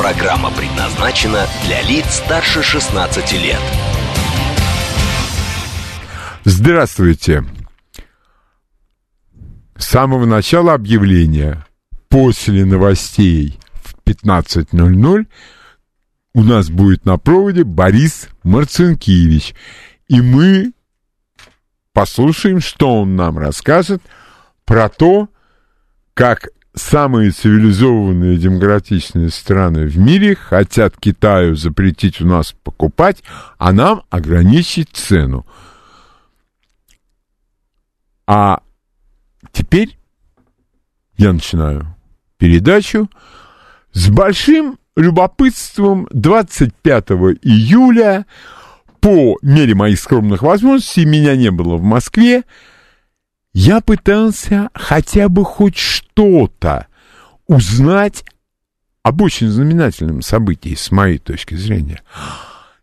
Программа предназначена для лиц старше 16 лет. Здравствуйте. С самого начала объявления после новостей в 15.00 у нас будет на проводе Борис Марцинкевич. И мы послушаем, что он нам расскажет про то, как самые цивилизованные демократичные страны в мире хотят Китаю запретить у нас покупать, а нам ограничить цену. А теперь я начинаю передачу с большим любопытством 25 июля по мере моих скромных возможностей, меня не было в Москве, я пытался хотя бы хоть что-то узнать об очень знаменательном событии с моей точки зрения.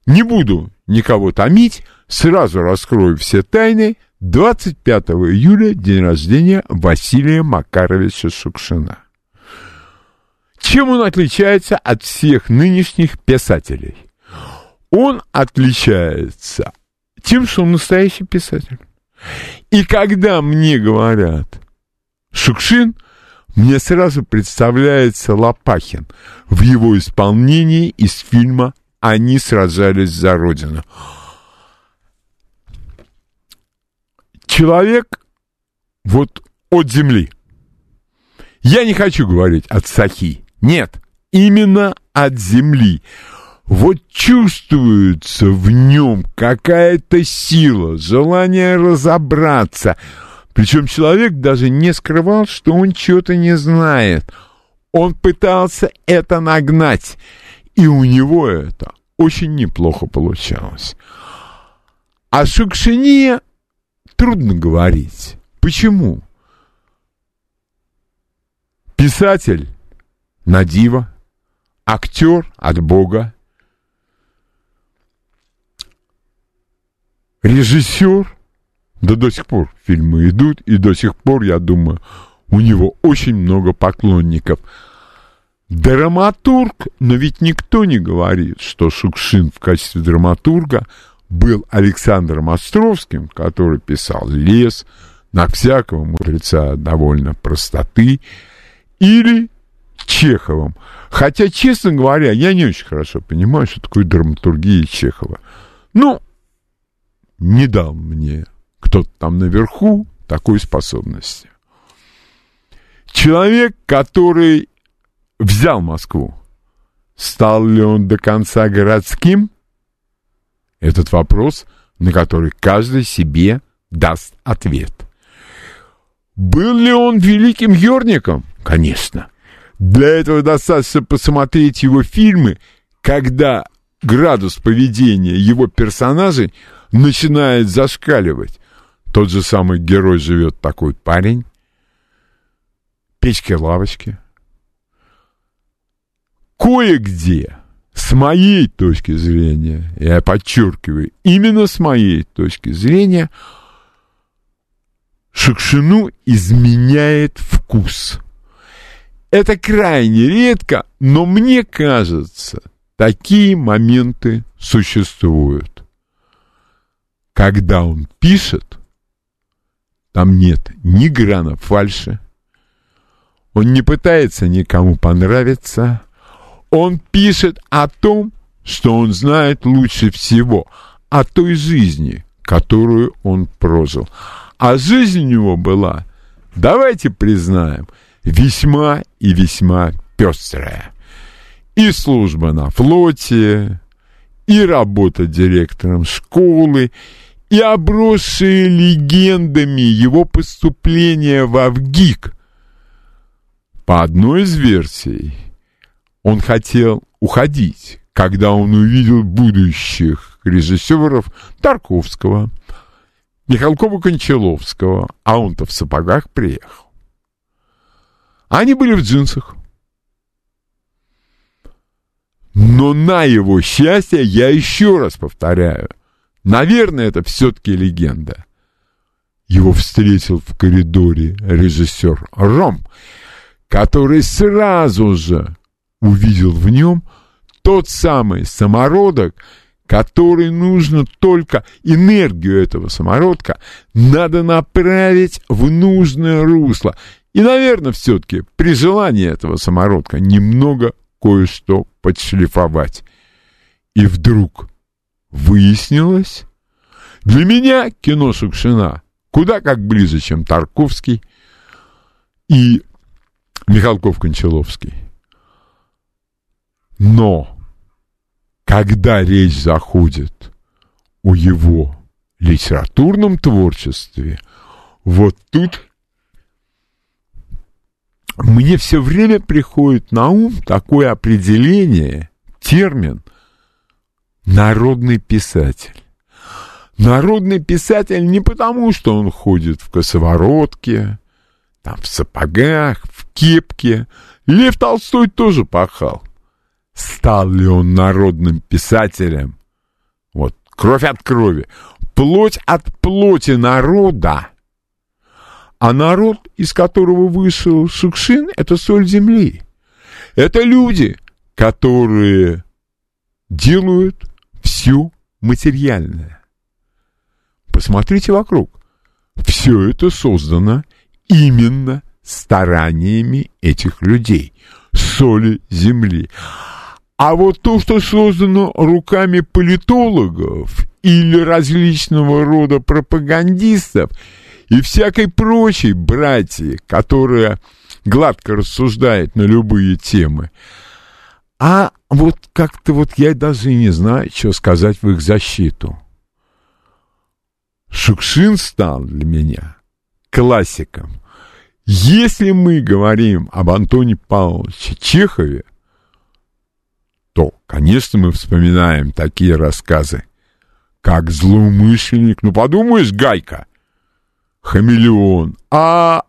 Не буду никого томить, сразу раскрою все тайны. 25 июля день рождения Василия Макаровича Шукшина. Чем он отличается от всех нынешних писателей? Он отличается тем, что он настоящий писатель. И когда мне говорят Шукшин, мне сразу представляется Лопахин в его исполнении из фильма «Они сражались за Родину». Человек вот от земли. Я не хочу говорить от Сахи. Нет, именно от земли. Вот чувствуется в нем какая-то сила, желание разобраться. Причем человек даже не скрывал, что он чего-то не знает. Он пытался это нагнать, и у него это очень неплохо получалось. А Шукшине трудно говорить. Почему? Писатель на диво, актер от Бога, режиссер, да до сих пор фильмы идут, и до сих пор, я думаю, у него очень много поклонников. Драматург, но ведь никто не говорит, что Шукшин в качестве драматурга был Александром Островским, который писал «Лес», на всякого мудреца довольно простоты, или Чеховым. Хотя, честно говоря, я не очень хорошо понимаю, что такое драматургия Чехова. Ну, не дал мне кто-то там наверху такой способности. Человек, который взял Москву, стал ли он до конца городским? Этот вопрос, на который каждый себе даст ответ. Был ли он великим юрником? Конечно. Для этого достаточно посмотреть его фильмы, когда градус поведения его персонажей начинает зашкаливать. Тот же самый герой живет такой парень, печки-лавочки. Кое-где, с моей точки зрения, я подчеркиваю, именно с моей точки зрения, Шукшину изменяет вкус. Это крайне редко, но мне кажется, такие моменты существуют. Когда он пишет, там нет ни грана фальши, он не пытается никому понравиться, он пишет о том, что он знает лучше всего, о той жизни, которую он прожил. А жизнь у него была, давайте признаем, весьма и весьма пестрая. И служба на флоте, и работа директором школы, и обросшие легендами его поступления в Авгик. По одной из версий, он хотел уходить, когда он увидел будущих режиссеров Тарковского, Михалкова-Кончаловского, а он-то в сапогах приехал. Они были в джинсах. Но на его счастье, я еще раз повторяю, наверное, это все-таки легенда. Его встретил в коридоре режиссер Ром, который сразу же увидел в нем тот самый самородок, который нужно только энергию этого самородка надо направить в нужное русло. И, наверное, все-таки при желании этого самородка немного кое-что подшлифовать. И вдруг выяснилось, для меня кино Шукшина куда как ближе, чем Тарковский и Михалков-Кончаловский. Но когда речь заходит о его литературном творчестве, вот тут мне все время приходит на ум такое определение, термин «народный писатель». Народный писатель не потому, что он ходит в косоворотке, там, в сапогах, в кепке. Лев Толстой тоже пахал. Стал ли он народным писателем? Вот, кровь от крови, плоть от плоти народа. А народ, из которого вышел Шукшин, это соль земли. Это люди, которые делают все материальное. Посмотрите вокруг. Все это создано именно стараниями этих людей, соли земли. А вот то, что создано руками политологов или различного рода пропагандистов и всякой прочей братьи, которая гладко рассуждает на любые темы, а вот как-то вот я даже не знаю, что сказать в их защиту. Шукшин стал для меня классиком. Если мы говорим об Антоне Павловиче Чехове, то, конечно, мы вспоминаем такие рассказы, как «Злоумышленник», ну, подумаешь, Гайка, «Хамелеон», а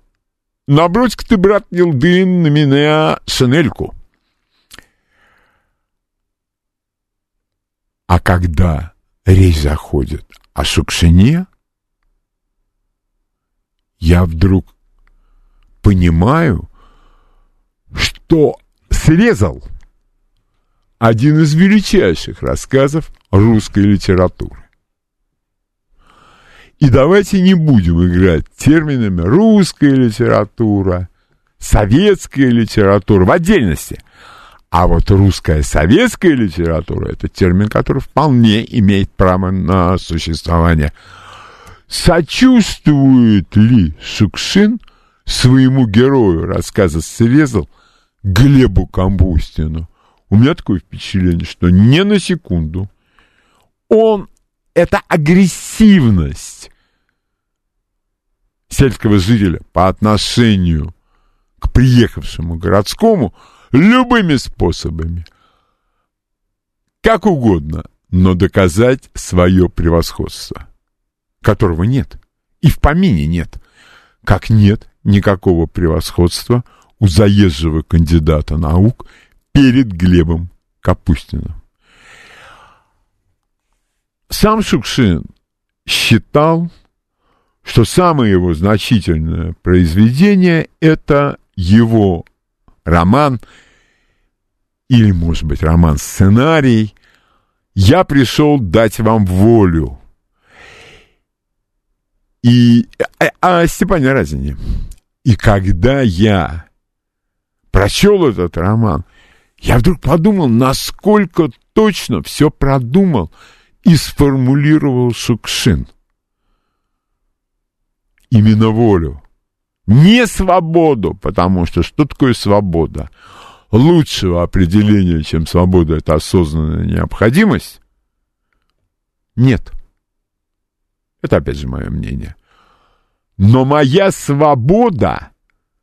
набрось-ка ты, брат Елдын, на меня шинельку. А когда речь заходит о Шукшине, я вдруг понимаю, что срезал – один из величайших рассказов русской литературы. И давайте не будем играть терминами русская литература, советская литература в отдельности. А вот русская советская литература – это термин, который вполне имеет право на существование. Сочувствует ли Шукшин своему герою? Рассказа «Срезал» Глебу Камбустину – у меня такое впечатление, что не на секунду. Он, это агрессивность сельского жителя по отношению к приехавшему городскому любыми способами, как угодно, но доказать свое превосходство, которого нет, и в помине нет, как нет никакого превосходства у заезжего кандидата наук перед Глебом Капустиным. Сам Шукшин считал, что самое его значительное произведение – это его роман, или, может быть, роман-сценарий «Я пришел дать вам волю». И а, а Степане Разине. И когда я прочел этот роман – я вдруг подумал, насколько точно все продумал и сформулировал Шукшин. Именно волю. Не свободу, потому что что такое свобода? Лучшего определения, чем свобода, это осознанная необходимость, нет. Это опять же мое мнение. Но моя свобода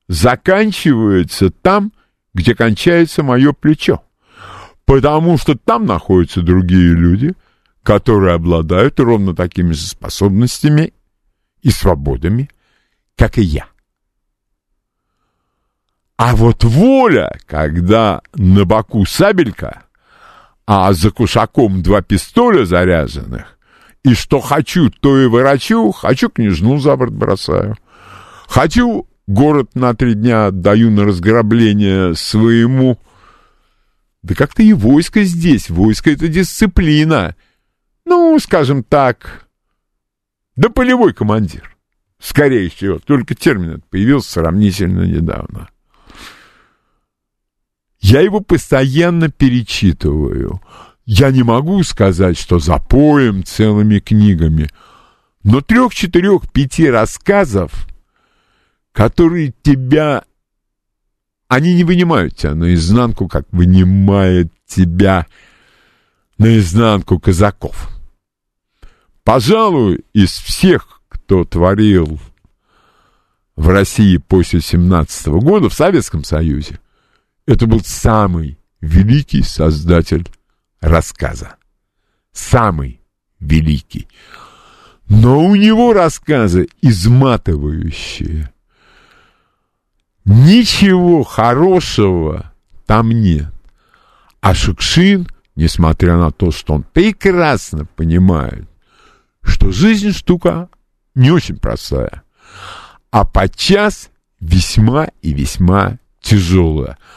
заканчивается там, где кончается мое плечо. Потому что там находятся другие люди, которые обладают ровно такими же способностями и свободами, как и я. А вот воля, когда на боку сабелька, а за кушаком два пистоля заряженных, и что хочу, то и ворочу, хочу княжну за борт бросаю. Хочу город на три дня отдаю на разграбление своему. Да как-то и войско здесь, войско — это дисциплина. Ну, скажем так, да полевой командир. Скорее всего, только термин этот появился сравнительно недавно. Я его постоянно перечитываю. Я не могу сказать, что запоем целыми книгами, но трех, четырех, пяти рассказов, которые тебя... Они не вынимают тебя наизнанку, как вынимает тебя наизнанку казаков. Пожалуй, из всех, кто творил в России после 17 года, в Советском Союзе, это был самый великий создатель рассказа. Самый великий. Но у него рассказы изматывающие. Ничего хорошего там нет. А Шукшин, несмотря на то, что он прекрасно понимает, что жизнь штука не очень простая, а подчас весьма и весьма тяжелая –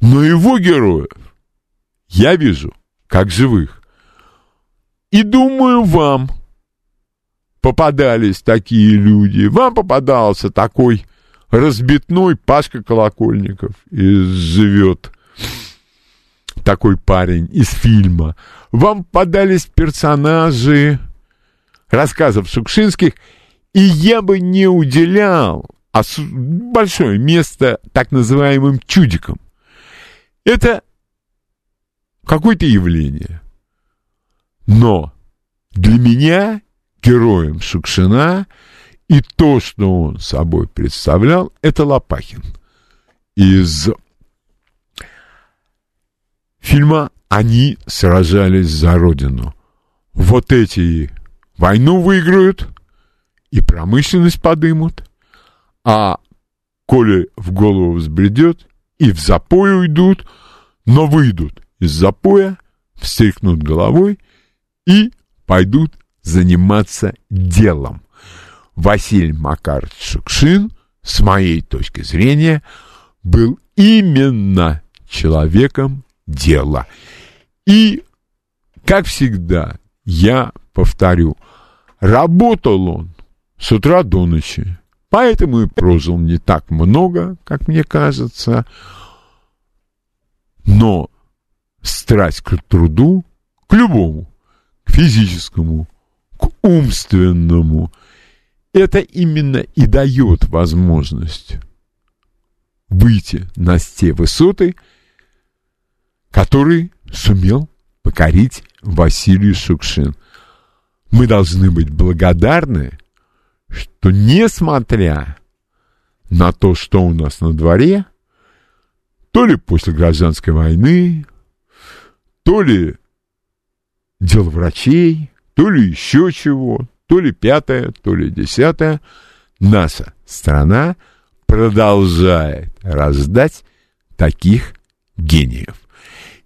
но его героев я вижу как живых. И думаю, вам попадались такие люди. Вам попадался такой разбитной Пашка Колокольников и живет такой парень из фильма. Вам попадались персонажи рассказов Шукшинских, и я бы не уделял большое место так называемым чудикам. Это какое-то явление. Но для меня героем Шукшина и то, что он собой представлял, это Лопахин. Из фильма «Они сражались за Родину». Вот эти войну выиграют и промышленность подымут, а коли в голову взбредет, и в запой уйдут, но выйдут из запоя, встряхнут головой и пойдут заниматься делом. Василий Макарович Шукшин, с моей точки зрения, был именно человеком дела. И, как всегда, я повторю, работал он с утра до ночи, Поэтому и прожил не так много, как мне кажется. Но страсть к труду, к любому, к физическому, к умственному, это именно и дает возможность выйти на те высоты, которые сумел покорить Василий Шукшин. Мы должны быть благодарны что несмотря на то, что у нас на дворе, то ли после гражданской войны, то ли дело врачей, то ли еще чего, то ли пятое, то ли десятое, наша страна продолжает раздать таких гениев.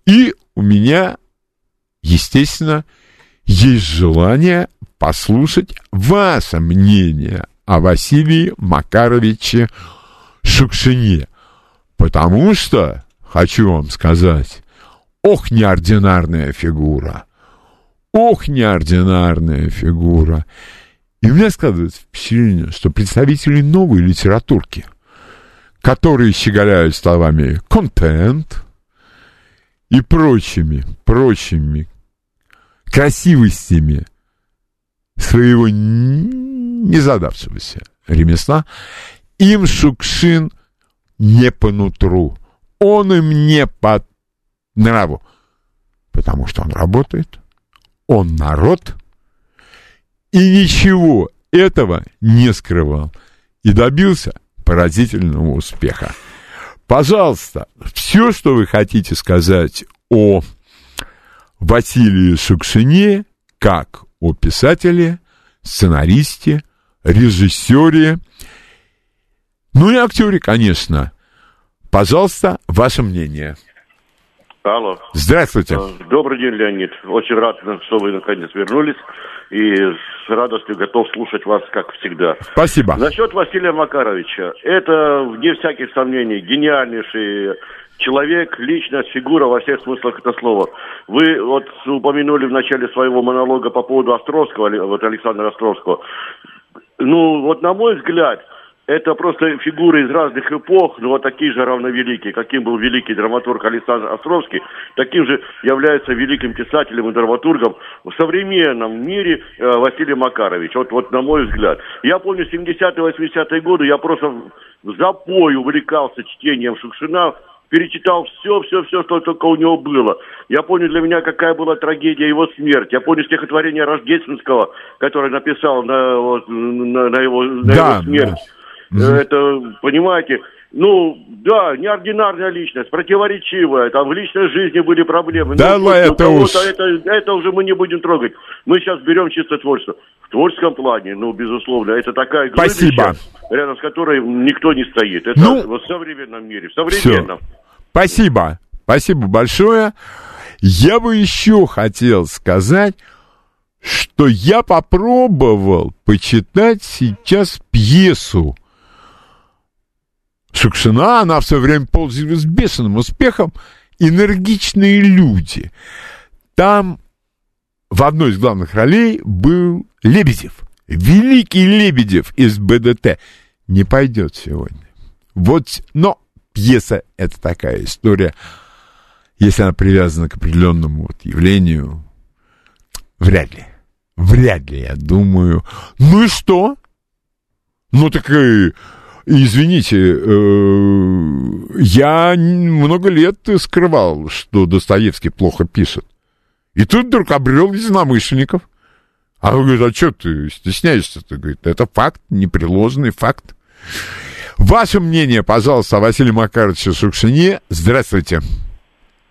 И у меня, естественно, есть желание послушать ваше мнение о Василии Макаровиче Шукшине. Потому что, хочу вам сказать, ох, неординарная фигура. Ох, неординарная фигура. И у меня складывается впечатление, что представители новой литературки, которые щеголяют словами «контент» и прочими, прочими красивостями своего незадавшегося ремесла, им Шукшин не по нутру, он им не по нраву, потому что он работает, он народ, и ничего этого не скрывал, и добился поразительного успеха. Пожалуйста, все, что вы хотите сказать о Василии Шукшине как о писателе, сценаристе, режиссере, ну и актере, конечно. Пожалуйста, ваше мнение. Алло. Здравствуйте. Э, Добрый день, Леонид. Очень рад, что вы наконец вернулись. И с радостью готов слушать вас, как всегда. Спасибо. Насчет Василия Макаровича. Это, вне всяких сомнений, гениальнейший человек, личность, фигура во всех смыслах этого слова. Вы вот упомянули в начале своего монолога по поводу Островского, вот Александра Островского. Ну, вот на мой взгляд, это просто фигуры из разных эпох, но вот такие же равновеликие. Каким был великий драматург Александр Островский, таким же является великим писателем и драматургом в современном мире э, Василий Макарович. Вот, вот на мой взгляд. Я помню 70-е, 80-е годы, я просто в запой увлекался чтением Шукшина, перечитал все, все, все, что только у него было. Я помню для меня, какая была трагедия его смерти. Я помню стихотворение Рождественского, которое написал на, вот, на, на его, на Да, его смерть. Это, понимаете, ну, да, неординарная личность, противоречивая, там в личной жизни были проблемы. Да, ну, это уж. это, это уже мы не будем трогать. Мы сейчас берем чисто творчество. В творческом плане, ну, безусловно, это такая Спасибо. рядом с которой никто не стоит. Это Ну, в современном мире, в современном. Спасибо. Спасибо большое. Я бы еще хотел сказать, что я попробовал почитать сейчас пьесу Шукшина. Она в свое время пользовалась бешеным успехом. «Энергичные люди». Там в одной из главных ролей был Лебедев. Великий Лебедев из БДТ. Не пойдет сегодня. Вот, но пьеса — это такая история. Если она привязана к определенному вот явлению, вряд ли. Вряд ли, я думаю. Ну и что? Ну так и, извините, э, я много лет скрывал, что Достоевский плохо пишет. И тут вдруг обрел единомышленников. А он говорит, а что ты стесняешься-то? Говорит, это факт, непреложный факт. Ваше мнение, пожалуйста, о Василии Макаровиче Шукшине. Здравствуйте.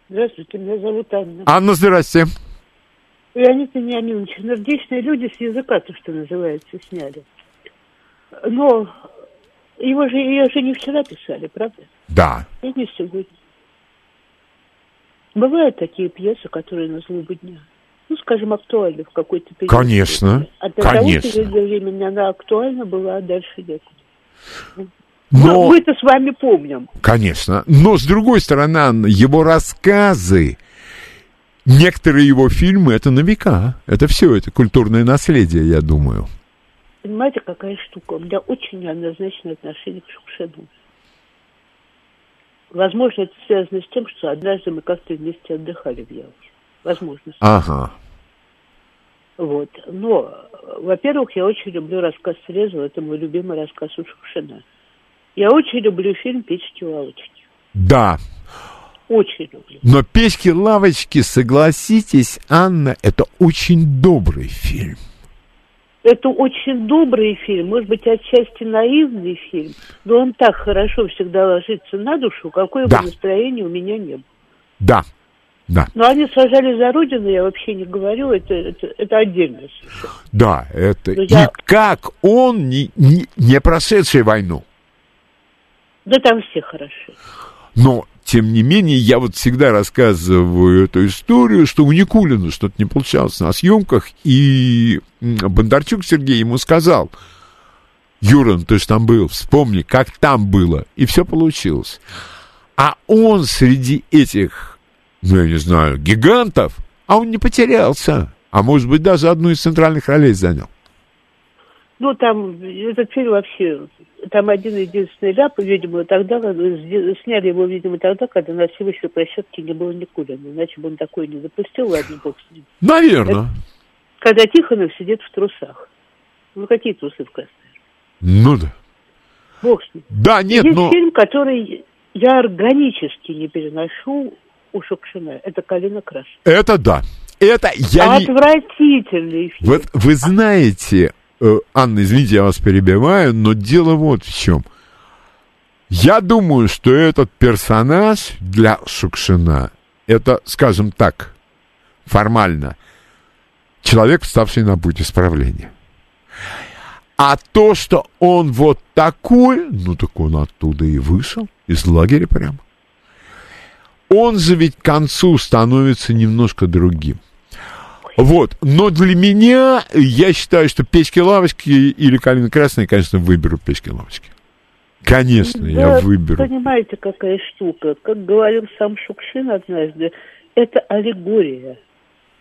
Здравствуйте, меня зовут Анна. Анна, здрасте. Леонид Вениаминович, энергичные люди с языка, то, что называется, сняли. Но его же, ее же не вчера писали, правда? Да. И не сегодня. Бывают такие пьесы, которые на злобу дня. Ну, скажем, актуальны в какой-то период. Конечно, А конечно. того периода времени она актуальна была, а дальше некуда. Но, Мы-то с вами помним. конечно. Но, с другой стороны, Анна, его рассказы, некоторые его фильмы, это на века. Это все, это культурное наследие, я думаю. Понимаете, какая штука? У меня очень неоднозначное отношение к Шукшину. Возможно, это связано с тем, что однажды мы как-то вместе отдыхали в Ялте. Возможно. Ага. Вот. Но, во-первых, я очень люблю рассказ Срезова. Это мой любимый рассказ у Шукшина. Я очень люблю фильм «Печки лавочки». Да. Очень люблю. Но «Печки-лавочки», согласитесь, Анна, это очень добрый фильм. Это очень добрый фильм, может быть, отчасти наивный фильм, но он так хорошо всегда ложится на душу, какое Да. бы настроение у меня не было. Да. Да. Но они сажали за родину, я вообще не говорю, это, это, это отдельно. Да, это... Ну, И я- как он, не, не, не прошедший войну, Да там все хороши. но, тем не менее, я вот всегда рассказываю эту историю, что у Никулина что-то не получалось на съемках, и Бондарчук Сергей ему сказал, Юра, ну ты же там был, вспомни, как там было, и все получилось. А он среди этих, ну, я не знаю, гигантов, а он не потерялся, а может быть, даже одну из центральных ролей занял. Ну, там, этот фильм вообще, там один единственный ляп, видимо, тогда, э, сняли его, видимо, тогда, когда на всевышней площадке не было Никулина, иначе бы он такой не допустил, ладно, бог с ним. Наверное. Когда Тихонов сидит в трусах. Ну, какие трусы в красной? Ну да. Бог с ним. Да, нет, Есть но... фильм, который я органически не переношу у Шукшина. Это «Калина красная». Это да. Это я не... Отвратительный фильм. Вот вы знаете, Анна, извините, я вас перебиваю, но дело вот в чем. Я думаю, что этот персонаж для Шукшина это, скажем так, формально, человек, вставший на путь исправления. А то, что он вот такой, ну так он оттуда и вышел, из лагеря прямо. Он же ведь к концу становится немножко другим. Вот, но для меня, я считаю, что печки-лавочки или калина красная, конечно, выберу печки-лавочки. Конечно, Да, я выберу. Понимаете, какая штука? Как говорил сам Шукшин однажды, это аллегория.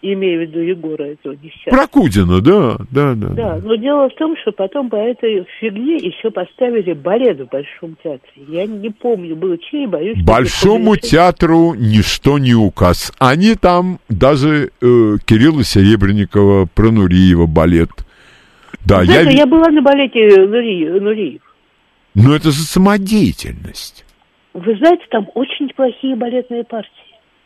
Имею в виду Егора этого несчастного. Прокудина, да, да, да. Да, но дело в том, что потом по этой фигне еще поставили балет в Большом театре. Я не помню, было чей, боюсь... Большому театру ничто не указ. Они там даже э, Кирилла Серебренникова, про Нуриева балет. Да, я, Знаете, ви- я была на балете Нури- Нуриев. Но это же самодеятельность. Вы знаете, там очень неплохие балетные партии.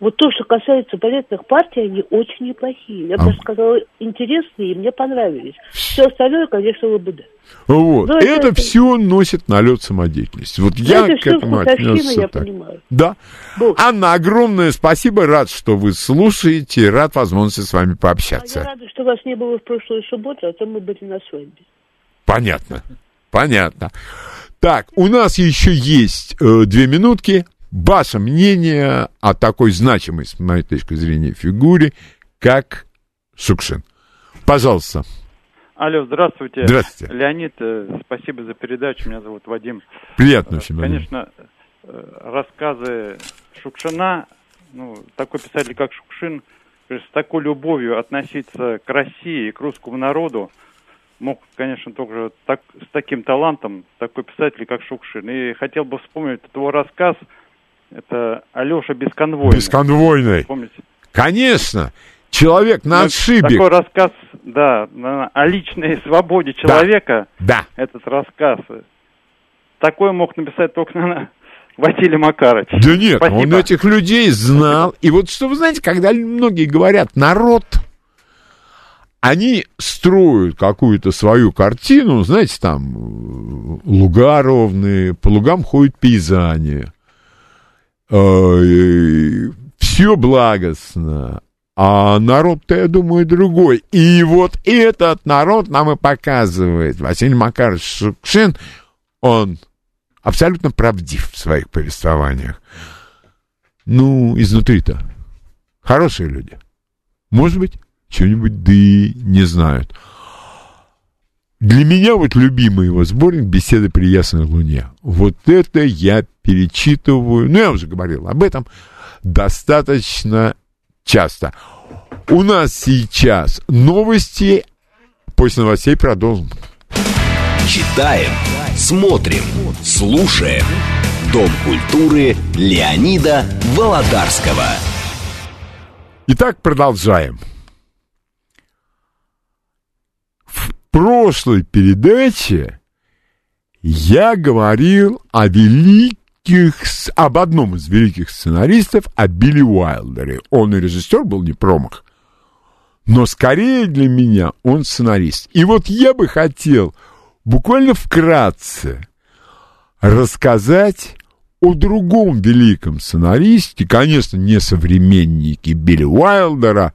Вот то, что касается балетных партий, они очень неплохие. Я А. бы сказала, интересные, и мне понравились. Все остальное, конечно, ЛБД. Вот. Ну, это это- все носит налет самодеятельности. Вот я это к этому отнесся я так. понимаю. Да. Бог. Анна, огромное спасибо. Рад, что вы слушаете. Рад возможности с вами А я пообщаться. рада, что вас не было в прошлую субботу, а то мы были на свадьбе. Понятно. Понятно. Так, у нас еще есть э, две минутки. Ваше мнение о такой значимой, с моей точки зрения, фигуре, как Шукшин. Пожалуйста. Алло, здравствуйте. Здравствуйте. Леонид, э, спасибо за передачу. Меня зовут Вадим. Приятно Э, очень. Конечно, э, рассказы Шукшина, ну, такой писатель, как Шукшин, с такой любовью относиться к России и к русскому народу, мог, конечно, только так, с таким талантом, такой писатель, как Шукшин. И хотел бы вспомнить его рассказ, это Алеша Бесконвойный. Бесконвойный. Помните? Конечно. Человек на Ну, отшибе. Такой рассказ, да, о личной свободе человека. Да. этот рассказ. Такой мог написать только, наверное, Василий Макарович. Да нет, Спасибо. он этих людей знал. И вот что вы знаете, когда многие говорят народ, они строят какую-то свою картину, знаете, там э, луга ровные, по лугам ходят пейзани, все благостно, а народ-то, я думаю, другой. И вот этот народ нам и показывает. Василий Макарович Шукшин, он абсолютно правдив в своих повествованиях. Ну, изнутри-то хорошие люди. Может быть, что-нибудь да и не знают. Для меня вот любимый его сборник «Беседы при ясной луне». Вот это я перечитываю, ну, я уже говорил об этом, достаточно часто. У нас сейчас новости, после новостей продолжим. Читаем, смотрим, слушаем. Дом культуры Леонида Володарского. Итак, продолжаем. В прошлой передаче я говорил о великих, об одном из великих сценаристов, о Билли Уайлдере. Он и режиссер был не промах. Но скорее для меня он сценарист. И вот я бы хотел буквально вкратце рассказать о другом великом сценаристе, конечно, не современнике Билли Уайлдера,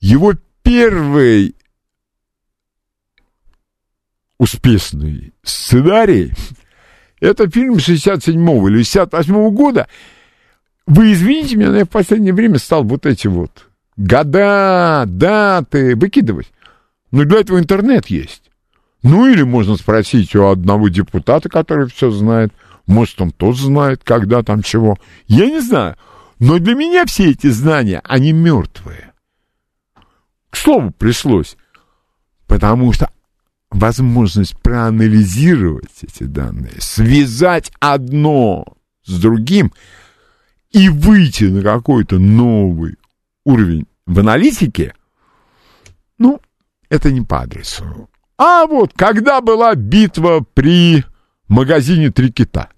его первый успешный сценарий это фильм 67 или 68 года. Вы извините меня, но я в последнее время стал вот эти вот года, даты выкидывать. Но для этого интернет есть. Ну или можно спросить у одного депутата, который все знает. Может, он тоже знает, когда там чего. Я не знаю. Но для меня все эти знания, они мертвые. К слову, пришлось. Потому что возможность проанализировать эти данные, связать одно с другим и выйти на какой-то новый уровень в аналитике, ну, это не по адресу. А вот когда была битва при магазине «Три кита»,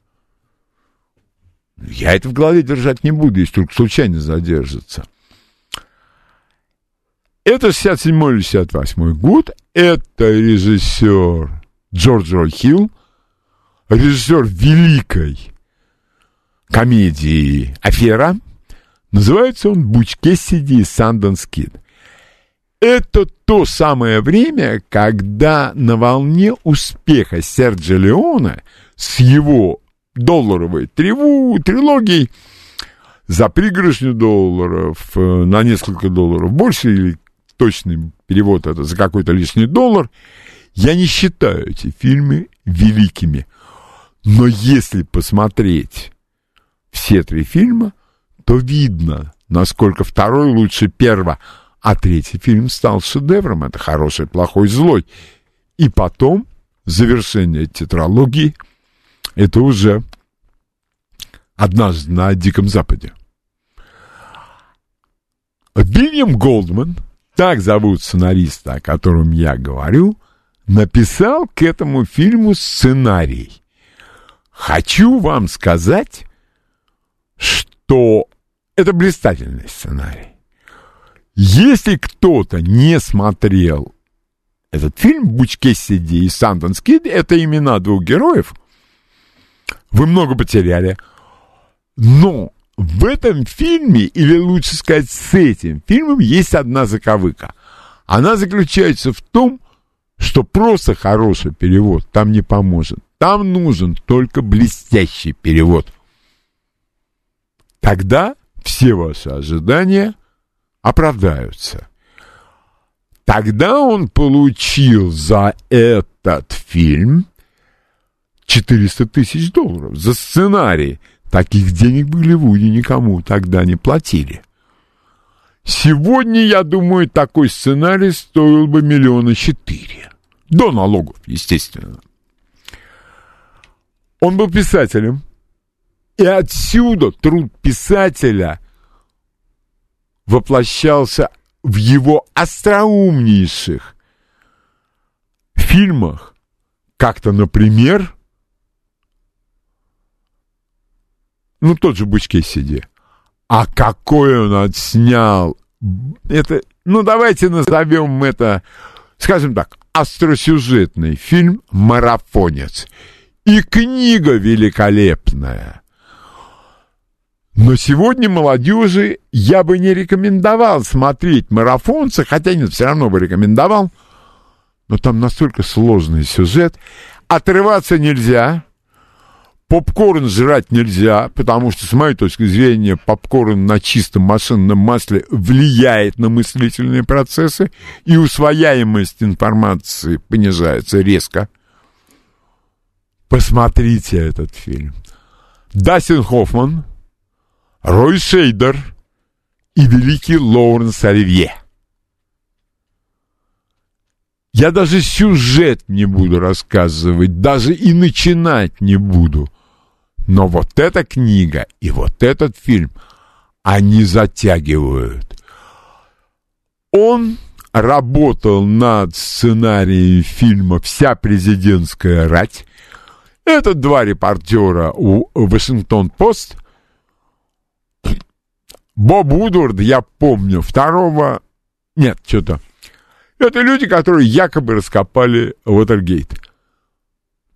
я это в голове держать не буду, если только случайно задержится. Это 67 или 68 год. Это режиссер Джордж Рой Хилл, режиссер великой комедии «Афера», Называется он «Буч Кессиди и Санденс Кид». Это то самое время, когда на волне успеха Серджа Леона с его долларовой треву, трилогией за пригоршню долларов, э, на несколько долларов больше, или точный перевод это за какой-то лишний доллар, я не считаю эти фильмы великими. Но если посмотреть все три фильма, то видно, насколько второй лучше первого, а третий фильм стал шедевром. Это хороший, плохой, злой. И потом завершение тетралогии – это уже однажды на Диком Западе. Вильям Голдман, так зовут сценариста, о котором я говорю, написал к этому фильму сценарий. Хочу вам сказать, что это блистательный сценарий. Если кто-то не смотрел этот фильм «Буч Кессиди» и «Санденс Кид», это имена двух героев, вы много потеряли. Но в этом фильме, или лучше сказать, с этим фильмом есть одна заковыка. Она заключается в том, что просто хороший перевод там не поможет. Там нужен только блестящий перевод. Тогда все ваши ожидания оправдаются. Тогда он получил за этот фильм 400 тысяч долларов за сценарий, Таких денег в Голливуде никому тогда не платили. Сегодня, я думаю, такой сценарий стоил бы миллиона четыре. До налогов, естественно. Он был писателем. И отсюда труд писателя воплощался в его остроумнейших фильмах, как-то, например, Ну, тот же Бычке сиди. А какой он отснял! Это, ну, давайте назовем это, скажем так, остросюжетный фильм «Марафонец». И книга великолепная. Но сегодня молодежи я бы не рекомендовал смотреть «Марафонца», хотя нет, все равно бы рекомендовал. Но там настолько сложный сюжет. Отрываться нельзя. Попкорн жрать нельзя, потому что, с моей точки зрения, попкорн на чистом машинном масле влияет на мыслительные процессы, и усвояемость информации понижается резко. Посмотрите этот фильм. Дастин Хоффман, Рой Шейдер и великий Лоуренс Оливье. Я даже сюжет не буду рассказывать, даже и начинать не буду – но вот эта книга и вот этот фильм, они затягивают. Он работал над сценарием фильма «Вся президентская рать». Это два репортера у «Вашингтон-Пост». Боб Удвард, я помню, второго... Нет, что-то... Это люди, которые якобы раскопали Уотергейт.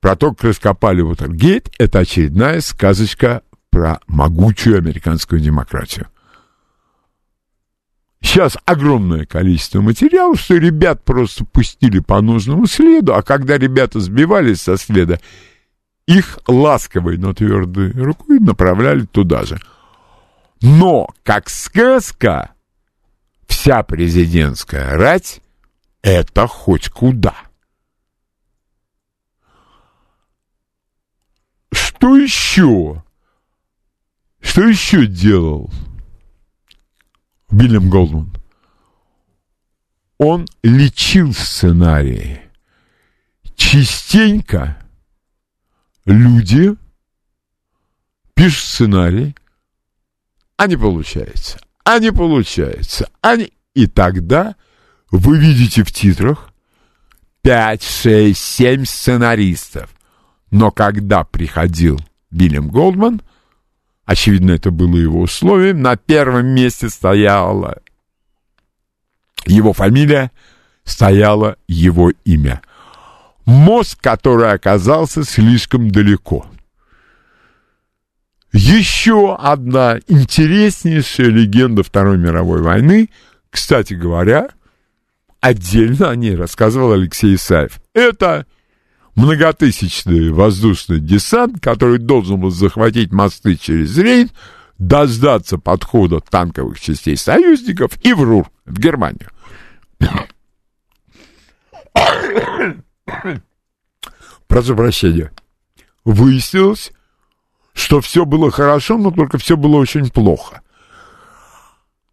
Про то, как раскопали Уотергейт, это очередная сказочка про могучую американскую демократию. Сейчас огромное количество материалов, что ребят просто пустили по нужному следу, а когда ребята сбивались со следа, их ласковой, но твердой рукой направляли туда же. Но, как сказка, вся президентская рать — это хоть куда. — Что еще? Что еще делал Вильям Голдман? Он лечил сценарии. Частенько люди пишут сценарий, а не получается, а не получается, а не... И тогда вы видите в титрах 5, 6, 7 сценаристов. Но когда приходил Вильям Голдман, очевидно, это было его условием, на первом месте стояла его фамилия, стояло его имя. Мозг, который оказался слишком далеко. еще одна интереснейшая легенда Второй мировой войны, кстати говоря, отдельно о ней рассказывал Алексей Исаев. Это многотысячный воздушный десант, который должен был захватить мосты через Рейн, дождаться подхода танковых частей союзников и в РУР, в Германию. Прошу прощения. Выяснилось, что все было хорошо, но только все было очень плохо.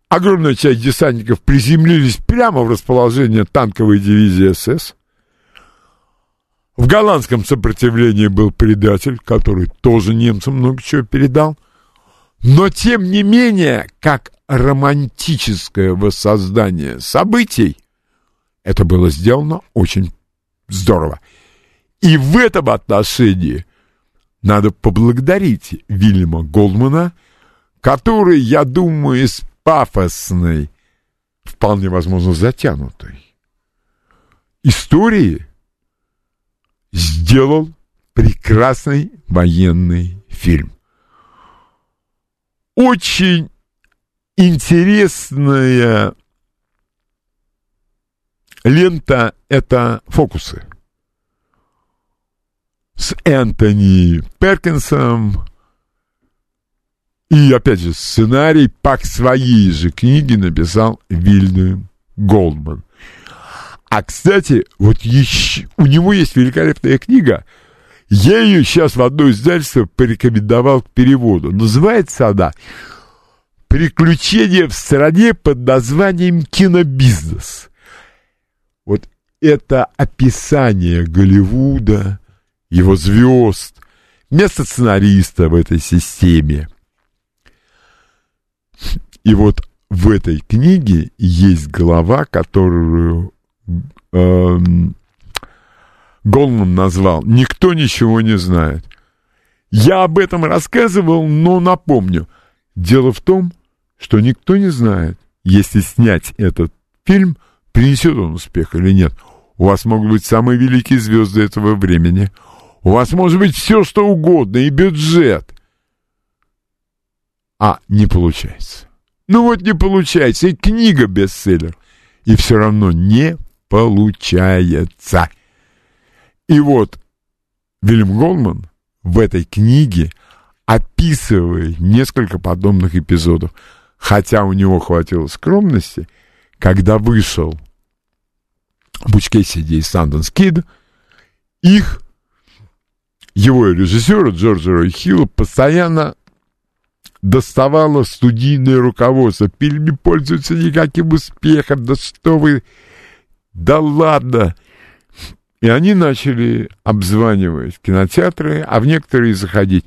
Огромная часть десантников приземлились прямо в расположение танковой дивизии СС. В голландском сопротивлении был предатель, который тоже немцам много чего передал. Но, тем не менее, как романтическое воссоздание событий, это было сделано очень здорово. И в этом отношении надо поблагодарить Вильяма Голдмана, который, я думаю, из пафосной, вполне возможно затянутой истории сделал прекрасный военный фильм. Очень интересная лента — это «Фокусы» с Энтони Перкинсом. И, опять же, сценарий по своей же книге написал Вильям Голдман. А, кстати, вот еще, у него есть великолепная книга. Я ее сейчас в одно издательство порекомендовал к переводу. Называется она «Приключения в стране под названием кинобизнес». Вот это описание Голливуда, его звезд, место сценариста в этой системе. И вот в этой книге есть глава, которую Голман назвал «Никто ничего не знает». Я об этом рассказывал, но напомню. Дело в том, что никто не знает, если снять этот фильм, принесет он успех или нет. У вас могут быть самые великие звезды этого времени – у вас может быть все, что угодно, и бюджет. А, не получается. Ну вот не получается, и книга бестселлер. И все равно не получается. И вот Вильям Голман в этой книге описывает несколько подобных эпизодов. Хотя у него хватило скромности, когда вышел Бучкесиди и Санденс Кид, их его режиссера Джорджа Рой Хилла постоянно доставало студийное руководство. Фильм не пользуется никаким успехом. Да что вы... Да ладно! И они начали обзванивать кинотеатры, а в некоторые заходить.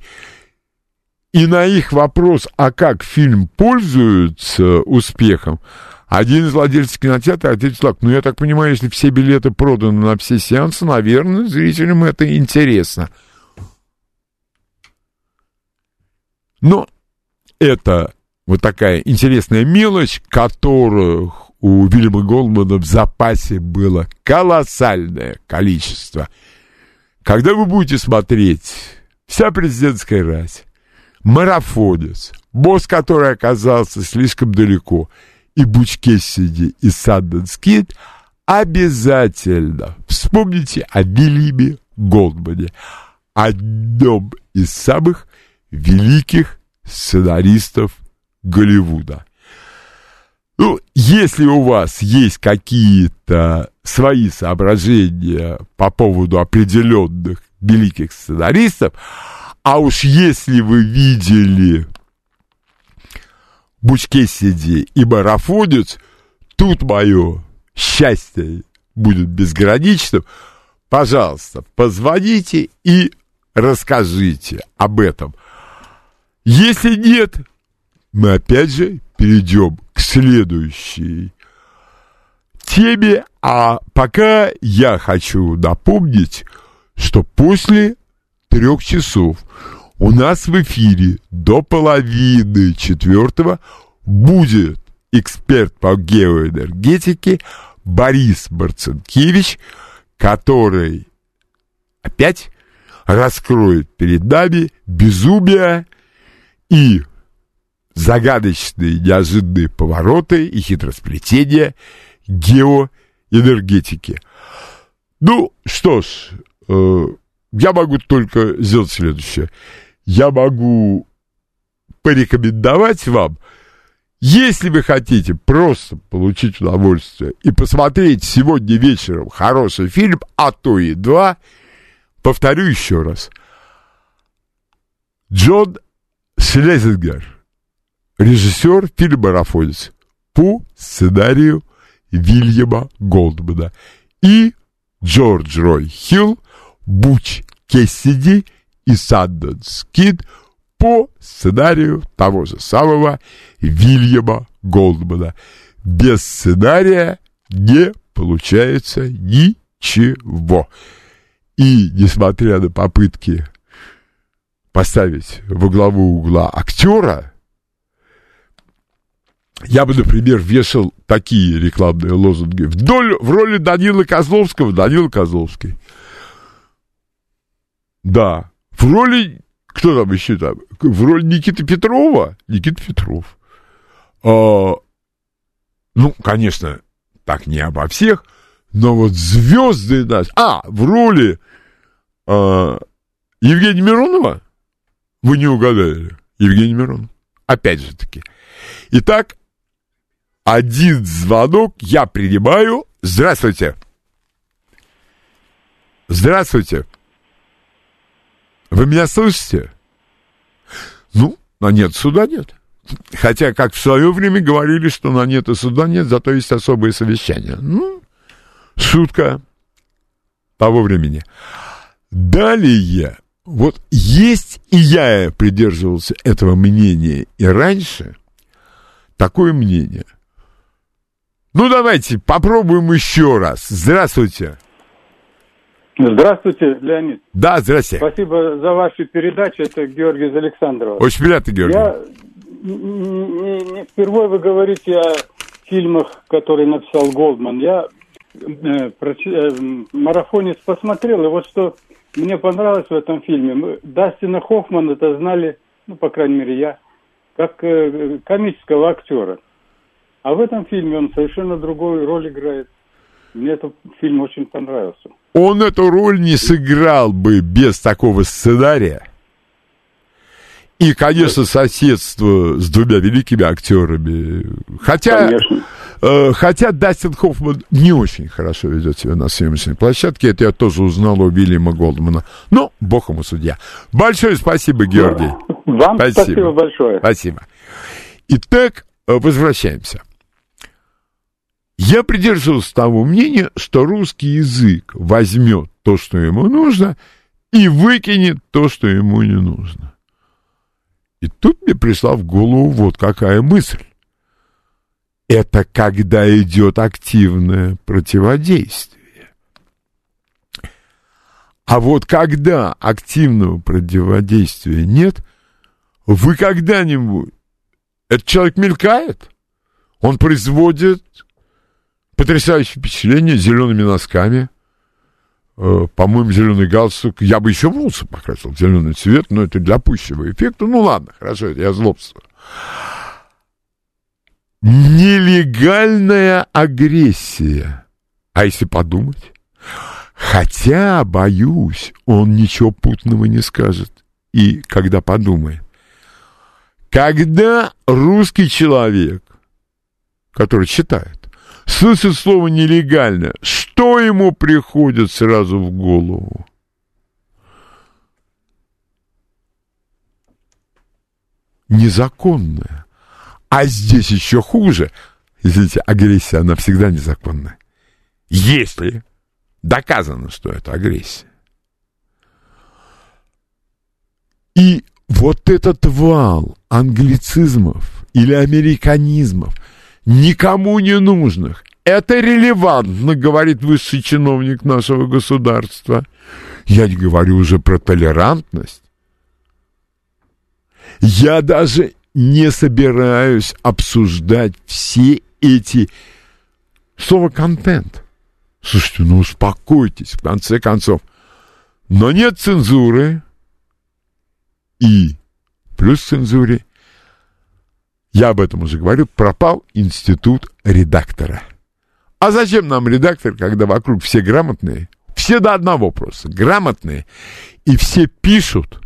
И на их вопрос, а как фильм пользуется успехом, один из владельцев кинотеатра ответил так, ну, я так понимаю, если все билеты проданы на все сеансы, наверное, зрителям это интересно. Но это вот такая интересная мелочь, которую у Вильяма Голмана в запасе было колоссальное количество. Когда вы будете смотреть «Вся президентская рать», «Марафонец», «Босс, который оказался слишком далеко» и «Буч Кессиди» и «Санденс Кид», обязательно вспомните о Вильяме Голдмане, одном из самых великих сценаристов Голливуда. Ну, если у вас есть какие-то свои соображения по поводу определенных великих сценаристов, а уж если вы видели Бучкесиди и Марафонец, тут мое счастье будет безграничным. Пожалуйста, позвоните и расскажите об этом. Если нет, мы опять же перейдем к следующей. Теме, а пока я хочу напомнить, что после трех часов у нас в эфире до половины четвертого будет эксперт по геоэнергетике Борис Марцинкевич, который опять раскроет перед нами безумие и загадочные, неожиданные повороты и хитросплетения геоэнергетики. Ну, что ж, э, я могу только сделать следующее. Я могу порекомендовать вам, если вы хотите просто получить удовольствие и посмотреть сегодня вечером хороший фильм, а то и два, повторю еще раз. Джон Шлезингер, режиссер фильма «Марафонец» по сценарию Вильяма Голдмана и Джордж Рой Хилл, Буч Кессиди и Санденс Кид по сценарию того же самого Вильяма Голдмана. Без сценария не получается ничего. И несмотря на попытки поставить во главу угла актера, я бы, например, вешал такие рекламные лозунги. Вдоль, в роли Данила Козловского Данила Козловский. Да. В роли... Кто там еще там? В роли Никиты Петрова Никита Петров. А, ну, конечно, так не обо всех, но вот звезды нас... А, в роли а, Евгения Миронова? Вы не угадали. Евгений Миронов. Опять же таки. Итак, один звонок я принимаю. Здравствуйте. Здравствуйте. Вы меня слышите? Ну, на нет суда нет. Хотя, как в свое время говорили, что на нет и суда нет, зато есть особое совещание. Ну, шутка того времени. Далее, вот есть, и я придерживался этого мнения и раньше, такое мнение – ну, давайте попробуем еще раз. Здравствуйте. Здравствуйте, Леонид. Да, здравствуйте. Спасибо за вашу передачу. Это Георгий из Александрова. Очень приятно, Георгий. Я не, не впервые вы говорите о фильмах, которые написал Голдман. Я э, проч... э, марафонец посмотрел, и вот что мне понравилось в этом фильме. Мы Дастина Хоффмана это знали, ну, по крайней мере, я, как э, комического актера. А в этом фильме он совершенно другую роль играет. Мне этот фильм очень понравился. Он эту роль не сыграл бы без такого сценария. И, конечно, соседство с двумя великими актерами. Хотя, э, хотя Дастин Хоффман не очень хорошо ведет себя на съемочной площадке. Это я тоже узнал у Вильяма Голдмана. Ну, бог ему судья. Большое спасибо, Георгий. Вам спасибо, спасибо большое. Спасибо. Итак, э, возвращаемся. Я придерживался того мнения, что русский язык возьмет то, что ему нужно, и выкинет то, что ему не нужно. И тут мне пришла в голову вот какая мысль. Это когда идет активное противодействие. А вот когда активного противодействия нет, вы когда-нибудь... Этот человек мелькает, он производит Потрясающее впечатление, зелеными носками. Э, по-моему, зеленый галстук. Я бы еще волосы покрасил зеленый цвет, но это для пущего эффекта. Ну ладно, хорошо, я злобствую. Нелегальная агрессия. А если подумать? Хотя, боюсь, он ничего путного не скажет. И когда подумает. Когда русский человек, который читает, слышит слово «нелегально», что ему приходит сразу в голову? Незаконное. А здесь еще хуже. Извините, агрессия, она всегда незаконная. Если доказано, что это агрессия. И вот этот вал англицизмов или американизмов – никому не нужных. Это релевантно, говорит высший чиновник нашего государства. Я не говорю уже про толерантность. Я даже не собираюсь обсуждать все эти... Слово «контент». Слушайте, ну успокойтесь, в конце концов. Но нет цензуры. И плюс цензуре, я об этом уже говорил, пропал институт редактора. А зачем нам редактор, когда вокруг все грамотные? Все до одного просто. Грамотные. И все пишут.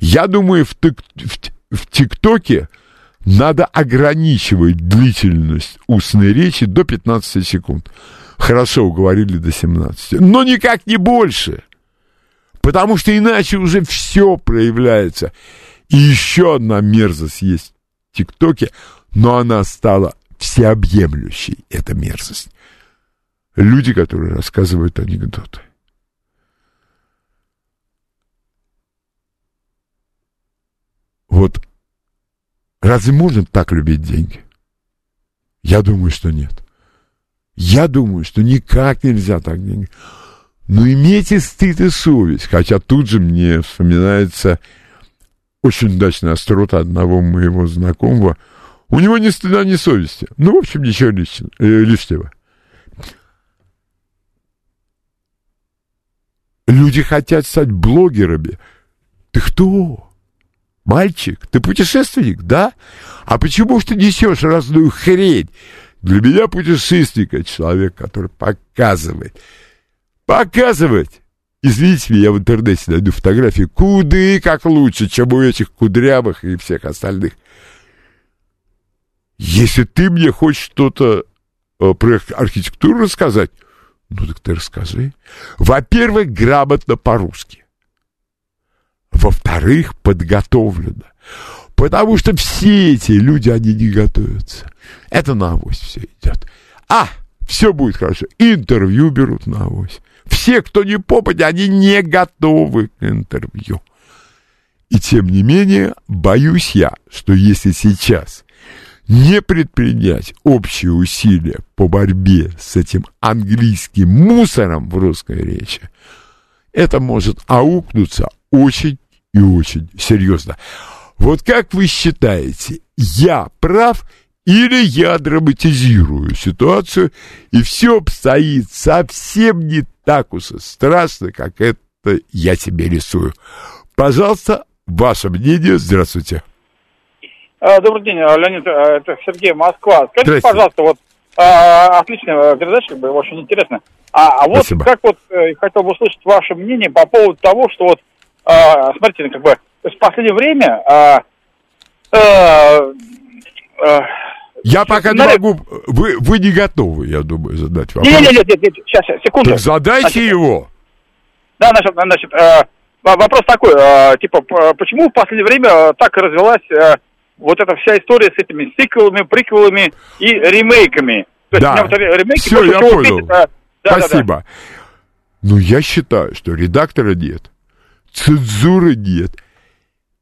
Я думаю, в, тик, в, в ТикТоке надо ограничивать длительность устной речи до 15 секунд. Хорошо, уговорили до 17. Но никак не больше. Потому что иначе уже все проявляется. И еще одна мерзость есть в ТикТоке, но она стала всеобъемлющей, эта мерзость. Люди, которые рассказывают анекдоты. Вот разве можно так любить деньги? Я думаю, что нет. Я думаю, что никак нельзя так деньги. Но имейте стыд и совесть. Хотя тут же мне вспоминается очень удачная острота одного моего знакомого. У него ни стыда, ни совести. Ну, в общем, ничего лишнего. Э, лишнего. Люди хотят стать блогерами. Ты кто? Мальчик, ты путешественник, да? А почему ж ты несешь разную хрень? Для меня путешественник — это человек, который показывает. Показывать! Извините меня, я в интернете найду фотографии куды как лучше, чем у этих кудрявых и всех остальных. Если ты мне хочешь что-то э, про архитектуру рассказать, ну так ты расскажи. Во-первых, грамотно по-русски. Во-вторых, подготовлено. Потому что все эти люди, они не готовятся. Это на авось все идет. А, все будет хорошо. Интервью берут на авось. Все, кто не попадет, они не готовы к интервью. И тем не менее, боюсь я, что если сейчас не предпринять общие усилия по борьбе с этим английским мусором в русской речи, это может аукнуться очень и очень серьезно. Вот как вы считаете, я прав или я драматизирую ситуацию, и все обстоит совсем не так уж страшно, как это я себе рисую. Пожалуйста, ваше мнение. Здравствуйте. А, добрый день, а, Леонид, а, это Сергей Москва. Скажите, пожалуйста, вот а, отличная передача, как бы, очень интересно. А, а вот Спасибо. как вот э, хотел бы услышать ваше мнение по поводу того, что вот, а, смотрите, как бы, в последнее время а, а, а, я пока не могу. Вы, вы не готовы, я думаю, задать вопрос. Нет, нет, нет, нет, сейчас, секунду. Так задайте значит, его. Да, значит, значит э, вопрос такой, э, типа, почему в последнее время так развелась э, вот эта вся история с этими сиквелами, приквелами и ремейками? То да, вот ремейки, все, я понял. Петь, да, Спасибо. Да, да. Ну, я считаю, что редактора нет, цензуры нет –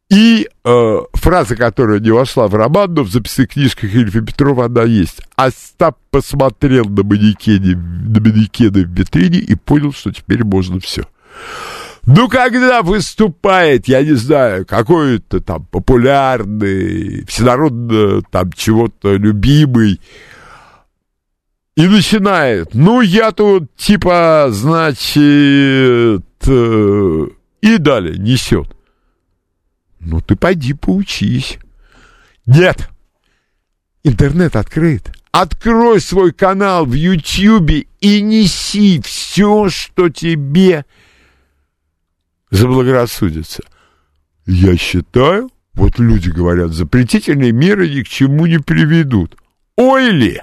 и э, фраза, которая не вошла в роман, но в записных книжках Ильфа Петрова она есть. Остап посмотрел на манекене, на манекены в витрине и понял, что теперь можно все. Ну, когда выступает, я не знаю, какой-то там популярный, всенародно там чего-то любимый, и начинает, ну, я тут, типа, значит, э, и далее несет. Ну ты пойди поучись. Нет. Интернет открыт. Открой свой канал в Ютьюбе и неси все, что тебе заблагорассудится. Я считаю, вот люди говорят, запретительные меры ни к чему не приведут. Ой ли!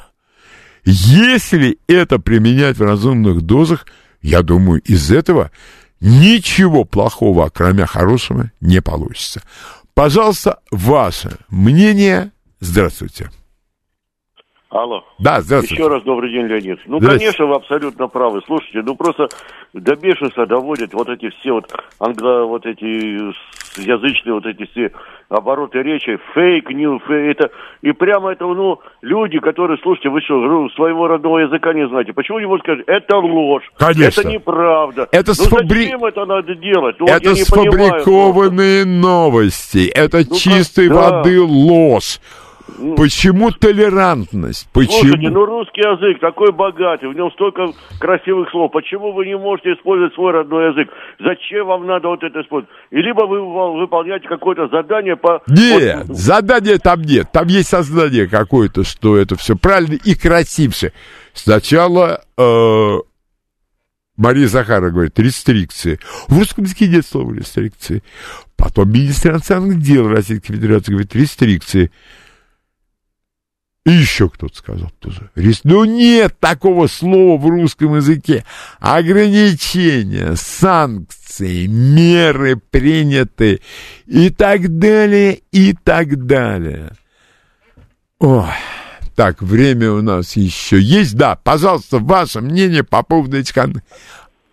Если это применять в разумных дозах, я думаю, из этого Ничего плохого, кроме хорошего, не получится. Пожалуйста, ваше мнение. Здравствуйте. Алло. Да, здравствуйте. Еще раз добрый день, Леонид. Ну, конечно, вы абсолютно правы. Слушайте, ну просто до бешенства доводят вот эти все вот англо, вот эти язычные вот эти все обороты речи, фейк, нью, фейк, это, и прямо это, ну, люди, которые, слушайте, вы что, своего родного языка не знаете, почему не можете сказать, это ложь, Конечно. это неправда, это ну сфабри... зачем это надо делать? Ну, это сфабрикованные понимаю, новости, это ну, чистой как... воды ложь. Ну, почему толерантность? Почему? Слушайте, ну русский язык такой богатый, в нем столько красивых слов. Почему вы не можете использовать свой родной язык? Зачем вам надо вот это использовать? И либо вы выполняете какое-то задание по... Нет, вот... задания там нет. Там есть сознание какое-то, что это все правильно и красивше. Сначала э, Мария Захарова говорит, рестрикции. В русском языке нет слова рестрикции. Потом министр иностранных дел Российской Федерации говорит, рестрикции. И еще кто-то сказал тоже. Ну нет такого слова в русском языке. Ограничения, санкции, меры приняты и так далее, и так далее. Ой. Так, время у нас еще есть. Да, пожалуйста, ваше мнение по поводу этих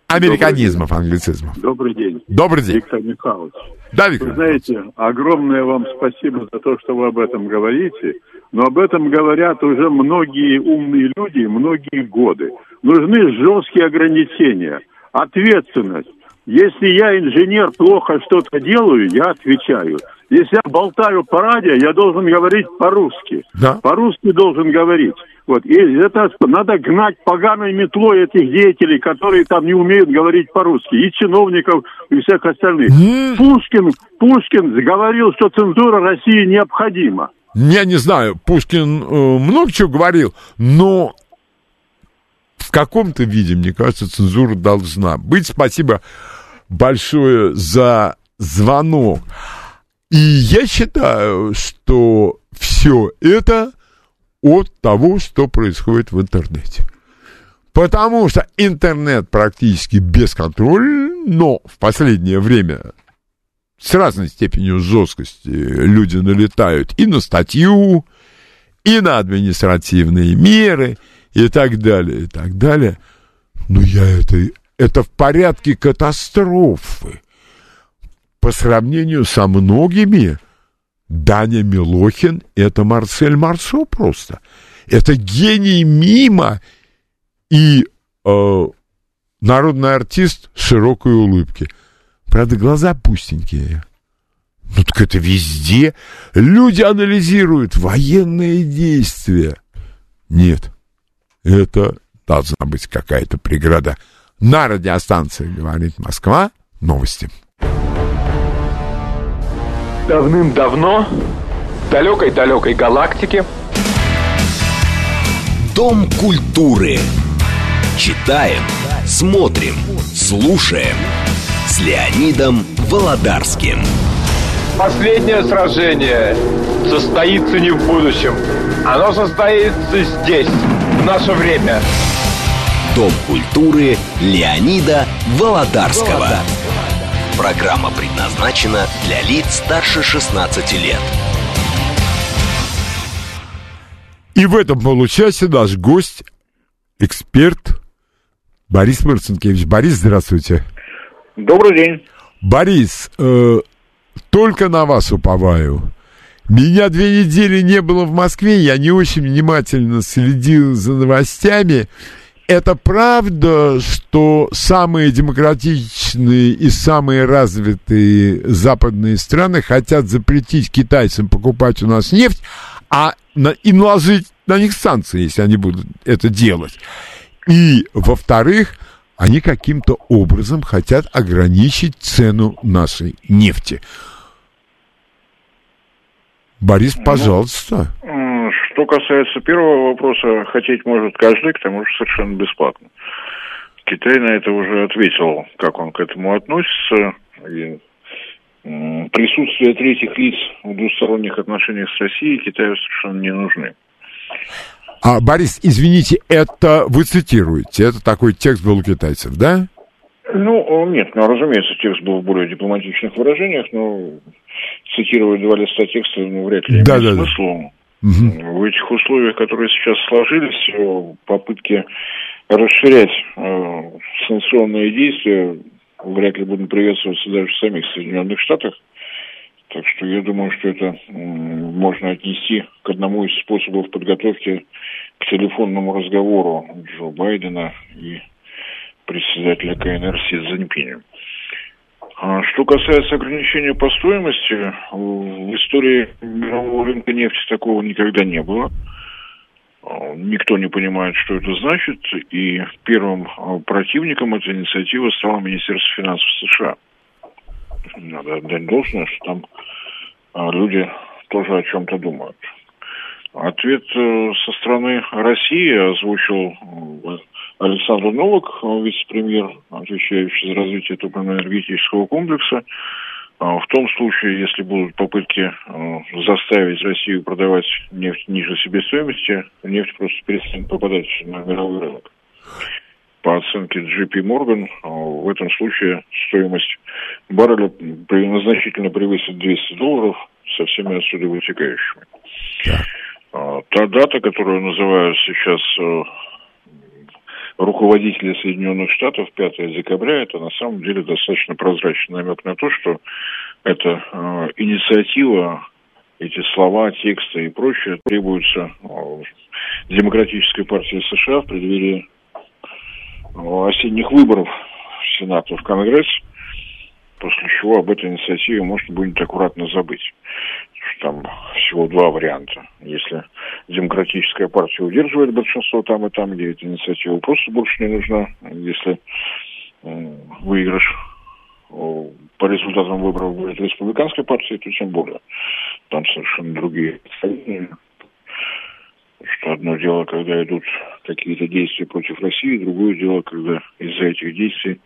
американизмов, англицизмов. Добрый день. Добрый день. Виктор Михайлович. Да, Виктор Вы знаете, огромное вам спасибо за то, что вы об этом говорите. Но об этом говорят уже многие умные люди многие годы. Нужны жесткие ограничения, ответственность. Если я инженер плохо что-то делаю, я отвечаю. Если я болтаю по радио, я должен говорить по-русски. Да. По-русски должен говорить. Вот. И это надо гнать поганой метлой этих деятелей, которые там не умеют говорить по-русски. И чиновников, и всех остальных. Mm. Пушкин, Пушкин говорил, что цензура России необходима. Я не знаю, Пушкин э, много чего говорил, но в каком-то виде, мне кажется, цензура должна быть. Спасибо большое за звонок. И я считаю, что все это от того, что происходит в интернете. Потому что интернет практически бесконтрольный, но в последнее время с разной степенью жесткости люди налетают и на статью, и на административные меры, и так далее, и так далее. Но я это, это в порядке катастрофы. По сравнению со многими, Даня Милохин — это Марсель Марсо просто. Это гений мимо и э, народный артист широкой улыбки — Правда, глаза пустенькие. Ну так это везде. Люди анализируют военные действия. Нет, это должна быть какая-то преграда. На радиостанции говорит Москва. Новости. Давным-давно в далекой-далекой галактике Дом культуры. Читаем, смотрим, слушаем – с Леонидом Володарским. Последнее сражение состоится не в будущем. Оно состоится здесь, в наше время. Дом культуры Леонида Володарского. Володарского. Программа предназначена для лиц старше 16 лет. И в этом получасе наш гость, эксперт Борис Марцинкевич. Борис, здравствуйте. Добрый день. Борис, э, только на вас уповаю. Меня две недели не было в Москве, я не очень внимательно следил за новостями. Это правда, что самые демократичные и самые развитые западные страны хотят запретить китайцам покупать у нас нефть, а на, и наложить на них санкции, если они будут это делать. И, во-вторых, они каким-то образом хотят ограничить цену нашей нефти. Борис, ну, пожалуйста. Ну, что касается первого вопроса, хотеть может каждый, к тому же совершенно бесплатно. Китай на это уже ответил, как он к этому относится. И присутствие третьих лиц в двусторонних отношениях с Россией Китаю совершенно не нужны. А, Борис, извините, это вы цитируете, это такой текст был у китайцев, да? Ну, нет, ну, разумеется, текст был в более дипломатичных выражениях, но цитировать два листа текста, ну, вряд ли да, имеет да, смысл. Да. Угу. В этих условиях, которые сейчас сложились, э, попытки расширять э, санкционные действия вряд ли будут приветствоваться даже в самих Соединенных Штатах. Так что я думаю, что это можно отнести к одному из способов подготовки к телефонному разговору Джо Байдена и председателя КНР Си Цзиньпиня. А что касается ограничения по стоимости, в истории мирового рынка нефти такого никогда не было. А, никто не понимает, что это значит, и первым а, противником этой инициативы стало Министерство финансов США. Надо отдать должное, что там а, люди тоже о чем-то думают. Ответ э, со стороны России озвучил э, Александр Новак, вице-премьер, отвечающий за развитие топливно-энергетического комплекса. А, в том случае, если будут попытки а, заставить Россию продавать нефть ниже себестоимости, нефть просто перестанет попадать на мировой рынок. По оценке JP Morgan, а, в этом случае стоимость барреля значительно превысит 200 долларов со всеми отсюда вытекающими. Та дата, которую называют сейчас руководителя Соединенных Штатов 5 декабря, это на самом деле достаточно прозрачный намек на то, что эта э, инициатива, эти слова, тексты и прочее требуются э, Демократической партии США в преддверии э, осенних выборов в Сенат и в Конгресс, после чего об этой инициативе можно будет аккуратно забыть там всего два варианта. Если демократическая партия удерживает большинство там и там, где эта инициатива просто больше не нужна, если выигрыш по результатам выборов будет республиканской партии, то тем более. Там совершенно другие одно дело, когда идут какие-то действия против России, другое дело, когда из-за этих действий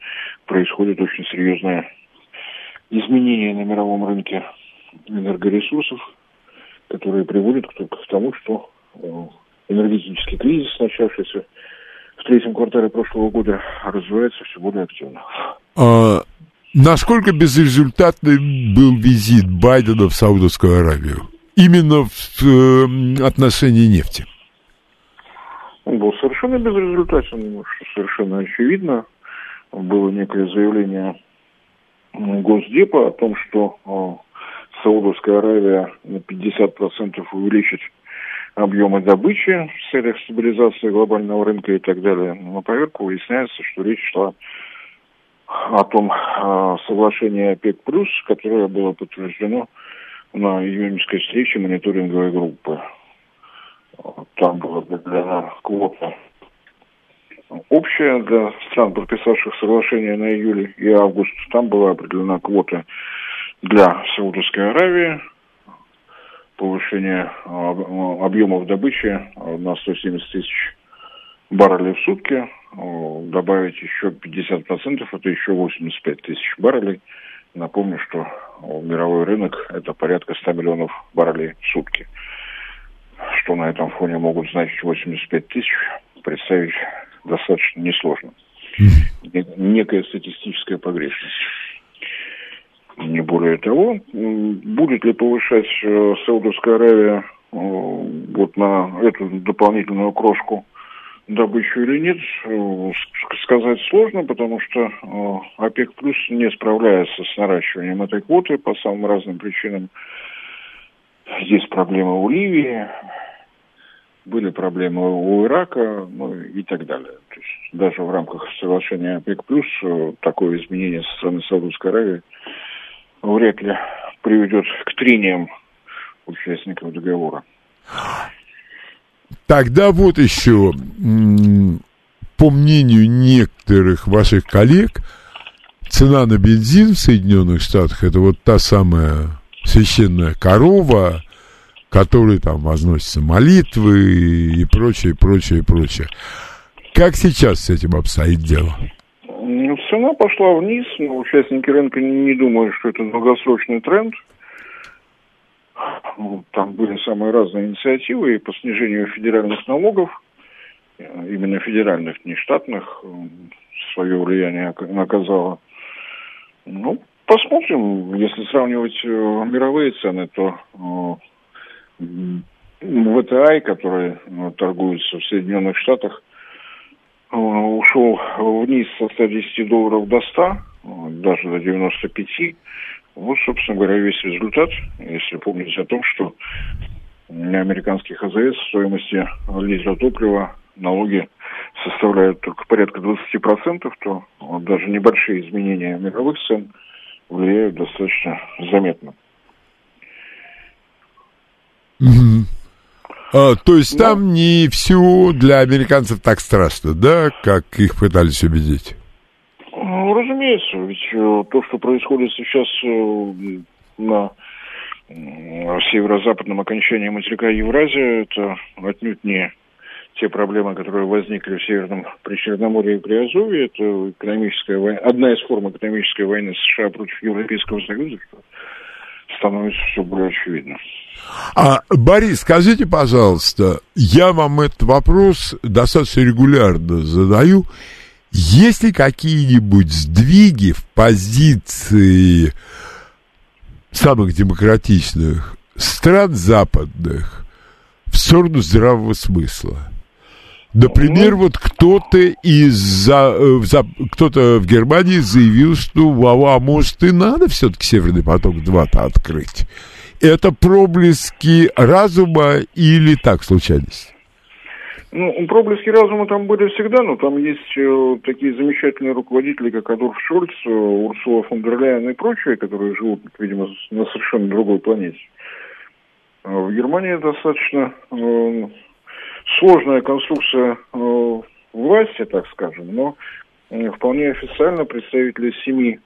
происходит очень серьезное изменение на мировом рынке энергоресурсов, которые приводят к, тому, что э, энергетический кризис, начавшийся в третьем квартале прошлого года, развивается все более активно. А, насколько безрезультатный был визит Байдена в Саудовскую Аравию? Именно в э, отношении нефти. Он был совершенно безрезультатен, что совершенно очевидно. Было некое заявление Госдепа о том, что э, Саудовская Аравия на 50% увеличит объемы добычи в целях стабилизации глобального рынка и так далее. На поверку выясняется, что речь шла о том о соглашении ОПЕК+, которое было подтверждено на июньской встрече мониторинговой группы. Там была определена квота общая для стран, подписавших соглашение на июль и август. Там была определена квота для Саудовской Аравии, повышение объемов добычи на 170 тысяч баррелей в сутки, добавить еще 50%, это еще 85 тысяч баррелей. Напомню, что мировой рынок – это порядка 100 миллионов баррелей в сутки. Что на этом фоне могут значить 85 тысяч, представить достаточно несложно. Некая статистическая погрешность не более того. Будет ли повышать э, Саудовская Аравия э, вот на эту дополнительную крошку добычу или нет, э, сказать сложно, потому что ОПЕК плюс не справляется с наращиванием этой квоты по самым разным причинам. Есть проблемы у Ливии, были проблемы у Ирака, ну и так далее. То есть даже в рамках соглашения ОПЕК+, плюс такое изменение со стороны Саудовской Аравии вряд ли приведет к трениям участников договора. Тогда вот еще, по мнению некоторых ваших коллег, цена на бензин в Соединенных Штатах это вот та самая священная корова, которой там возносятся молитвы и прочее, прочее, прочее. Как сейчас с этим обстоит дело? Цена пошла вниз, но участники рынка не, думают, что это долгосрочный тренд. Там были самые разные инициативы и по снижению федеральных налогов, именно федеральных, не штатных, свое влияние оказало. Ну, посмотрим. Если сравнивать э, мировые цены, то э, ВТА, который э, торгуется в Соединенных Штатах, ушел вниз со 110 долларов до 100, даже до 95. Вот, собственно говоря, весь результат, если помните о том, что на американских АЗС в стоимости литра топлива налоги составляют только порядка 20%, то даже небольшие изменения мировых цен влияют достаточно заметно. Угу. А, то есть да. там не все для американцев так страшно, да, как их пытались убедить? Ну, разумеется, ведь э, то, что происходит сейчас э, на северо-западном окончании материка Евразия, это отнюдь не те проблемы, которые возникли в Северном Причерноморье и Приазовье. Это экономическая война, одна из форм экономической войны США против Европейского Союза, что становится все более очевидно. А, Борис, скажите, пожалуйста, я вам этот вопрос достаточно регулярно задаю. Есть ли какие-нибудь сдвиги в позиции самых демократичных стран западных в сторону здравого смысла? Например, ну, вот кто-то из за, э, за, кто-то в Германии заявил, что а, а может и надо все-таки Северный поток 2-то открыть. Это проблески разума или так случайность? Ну, проблески разума там были всегда, но там есть э, такие замечательные руководители, как Адольф Шольц, э, Урсула фон дер Ляйен и прочие, которые живут, видимо, на совершенно другой планете. В Германии достаточно э, сложная конструкция э, власти, так скажем, но э, вполне официально представители семи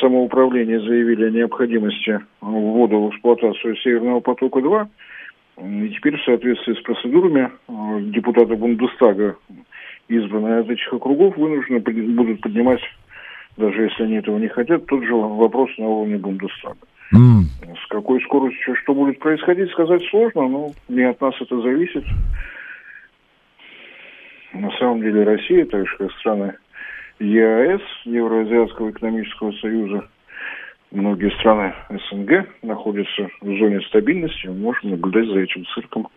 самоуправления заявили о необходимости ввода в эксплуатацию Северного потока-2, и теперь в соответствии с процедурами э, депутаты Бундестага, избранные от этих округов, вынуждены будут поднимать, даже если они этого не хотят, тот же вопрос на уровне Бундестага. Mm. С какой скоростью что будет происходить, сказать сложно, но не от нас это зависит. На самом деле Россия, так же как страны ЕАЭС, Евроазиатского экономического союза, многие страны СНГ находятся в зоне стабильности, мы можем наблюдать за этим цирком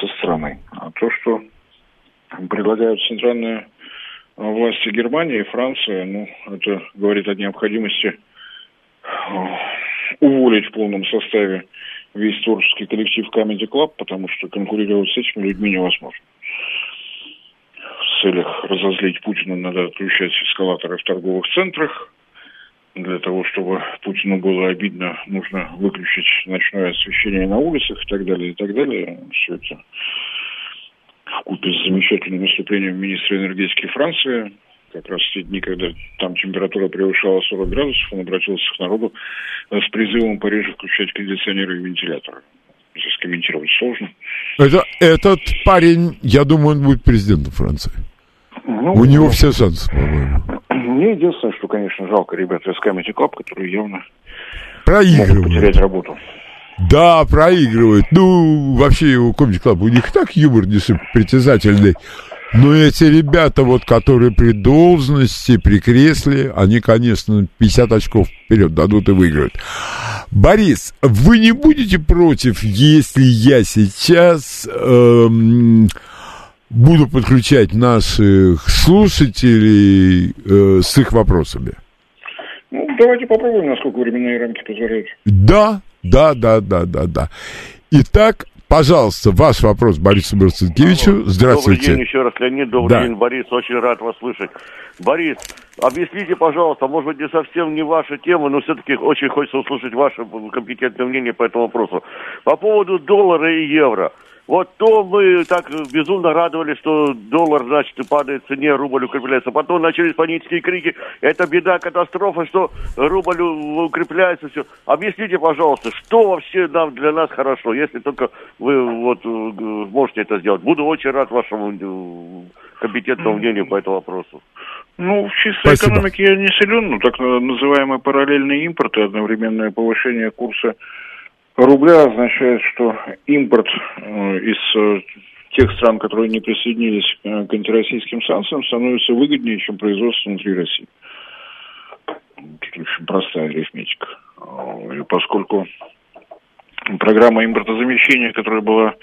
со стороны. А то, что предлагают центральные власти Германии и Франции, ну, это говорит о необходимости э, уволить в полном составе весь творческий коллектив Comedy Club, потому что конкурировать с этими людьми невозможно. Целях разозлить Путина надо отключать эскалаторы в торговых центрах, для того, чтобы Путину было обидно, нужно выключить ночное освещение на улицах и так далее, и так далее. Все это в купе с замечательным выступлением министра энергетики Франции, как раз в те дни, когда там температура превышала 40 градусов, он обратился к народу с призывом пореже включать кондиционеры и вентиляторы. Здесь комментировать сложно. Это, этот парень, я думаю, он будет президентом Франции. Ну, У него все шансы, по-моему. Мне единственное, что, конечно, жалко ребят из Comedy Club, которые явно проигрывают. могут потерять работу. Да, проигрывают. Ну, вообще у Comedy Club у них так юмор притязательный. Но эти ребята, вот, которые при должности, при кресле, они, конечно, 50 очков вперед дадут и выиграют. Борис, вы не будете против, если я сейчас эм, буду подключать наших слушателей э, с их вопросами. Ну, давайте попробуем, насколько временные рамки позволяют. Да, да, да, да, да, да. Итак, пожалуйста, ваш вопрос Борису Барсенкевичу. Здравствуйте. Добрый день еще раз, Леонид. Добрый да. день, Борис. Очень рад вас слышать. Борис, объясните, пожалуйста, может быть, не совсем не ваша тема, но все-таки очень хочется услышать ваше компетентное мнение по этому вопросу. По поводу доллара и евро – вот то мы так безумно радовались, что доллар, значит, падает в цене, рубль укрепляется. Потом начались панические крики. Это беда, катастрофа, что рубль укрепляется, все. Объясните, пожалуйста, что вообще нам для нас хорошо, если только вы вот э, можете это сделать. Буду очень рад вашему э, компетентному мнению по этому вопросу. Ну, в чистой Спасибо. экономике я не силен, но так называемый параллельный импорт и одновременное повышение курса рубля означает, что импорт э, из э, тех стран, которые не присоединились э, к антироссийским санкциям, становится выгоднее, чем производство внутри России. Тут очень простая арифметика. И поскольку программа импортозамещения, которая была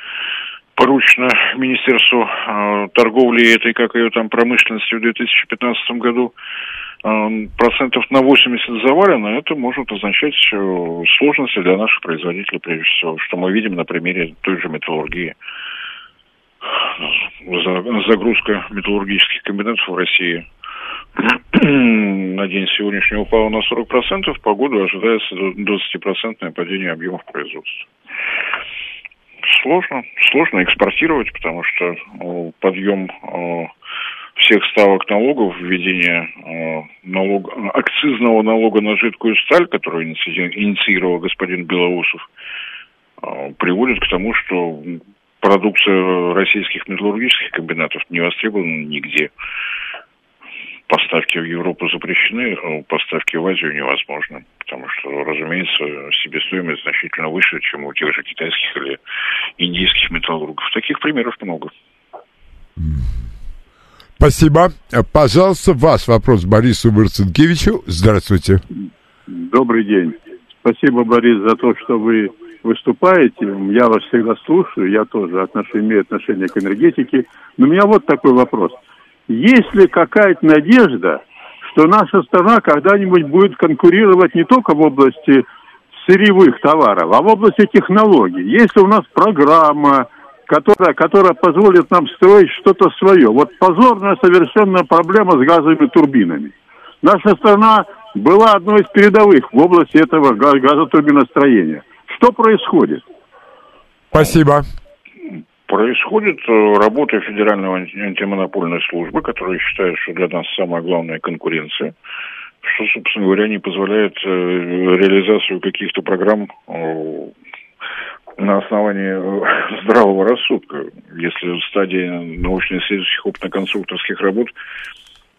поручена Министерству торговли этой, как ее там, промышленности в 2015 году, процентов на 80 завалено, это может означать э, сложности для наших производителей, прежде всего, что мы видим на примере той же металлургии. Загрузка металлургических комбинатов в России на день сегодняшний упала на 40%, по году ожидается 20% падение объемов производства. Сложно, сложно экспортировать, потому что подъем всех ставок налогов, введение э, налог, акцизного налога на жидкую сталь, который инициировал господин Белоусов, э, приводит к тому, что продукция российских металлургических комбинатов не востребована нигде. Поставки в Европу запрещены, а поставки в Азию невозможны, потому что, разумеется, себестоимость значительно выше, чем у тех же китайских или индийских металлургов. Таких примеров много. Спасибо. Пожалуйста, ваш вопрос Борису Марцинкевичу. Здравствуйте. Добрый день. Спасибо, Борис, за то, что вы выступаете. Я вас всегда слушаю, я тоже отношу, имею отношение к энергетике. Но у меня вот такой вопрос. Есть ли какая-то надежда, что наша страна когда-нибудь будет конкурировать не только в области сырьевых товаров, а в области технологий? Есть ли у нас программа, которая, которая позволит нам строить что-то свое. Вот позорная совершенно проблема с газовыми турбинами. Наша страна была одной из передовых в области этого газотурбиностроения. Что происходит? Спасибо. Происходит э, работа Федеральной антимонопольной службы, которая считает, что для нас самая главная конкуренция, что, собственно говоря, не позволяет э, реализацию каких-то программ э, на основании э, здравого рассудка. Если в стадии научно-исследовательских опытно-конструкторских работ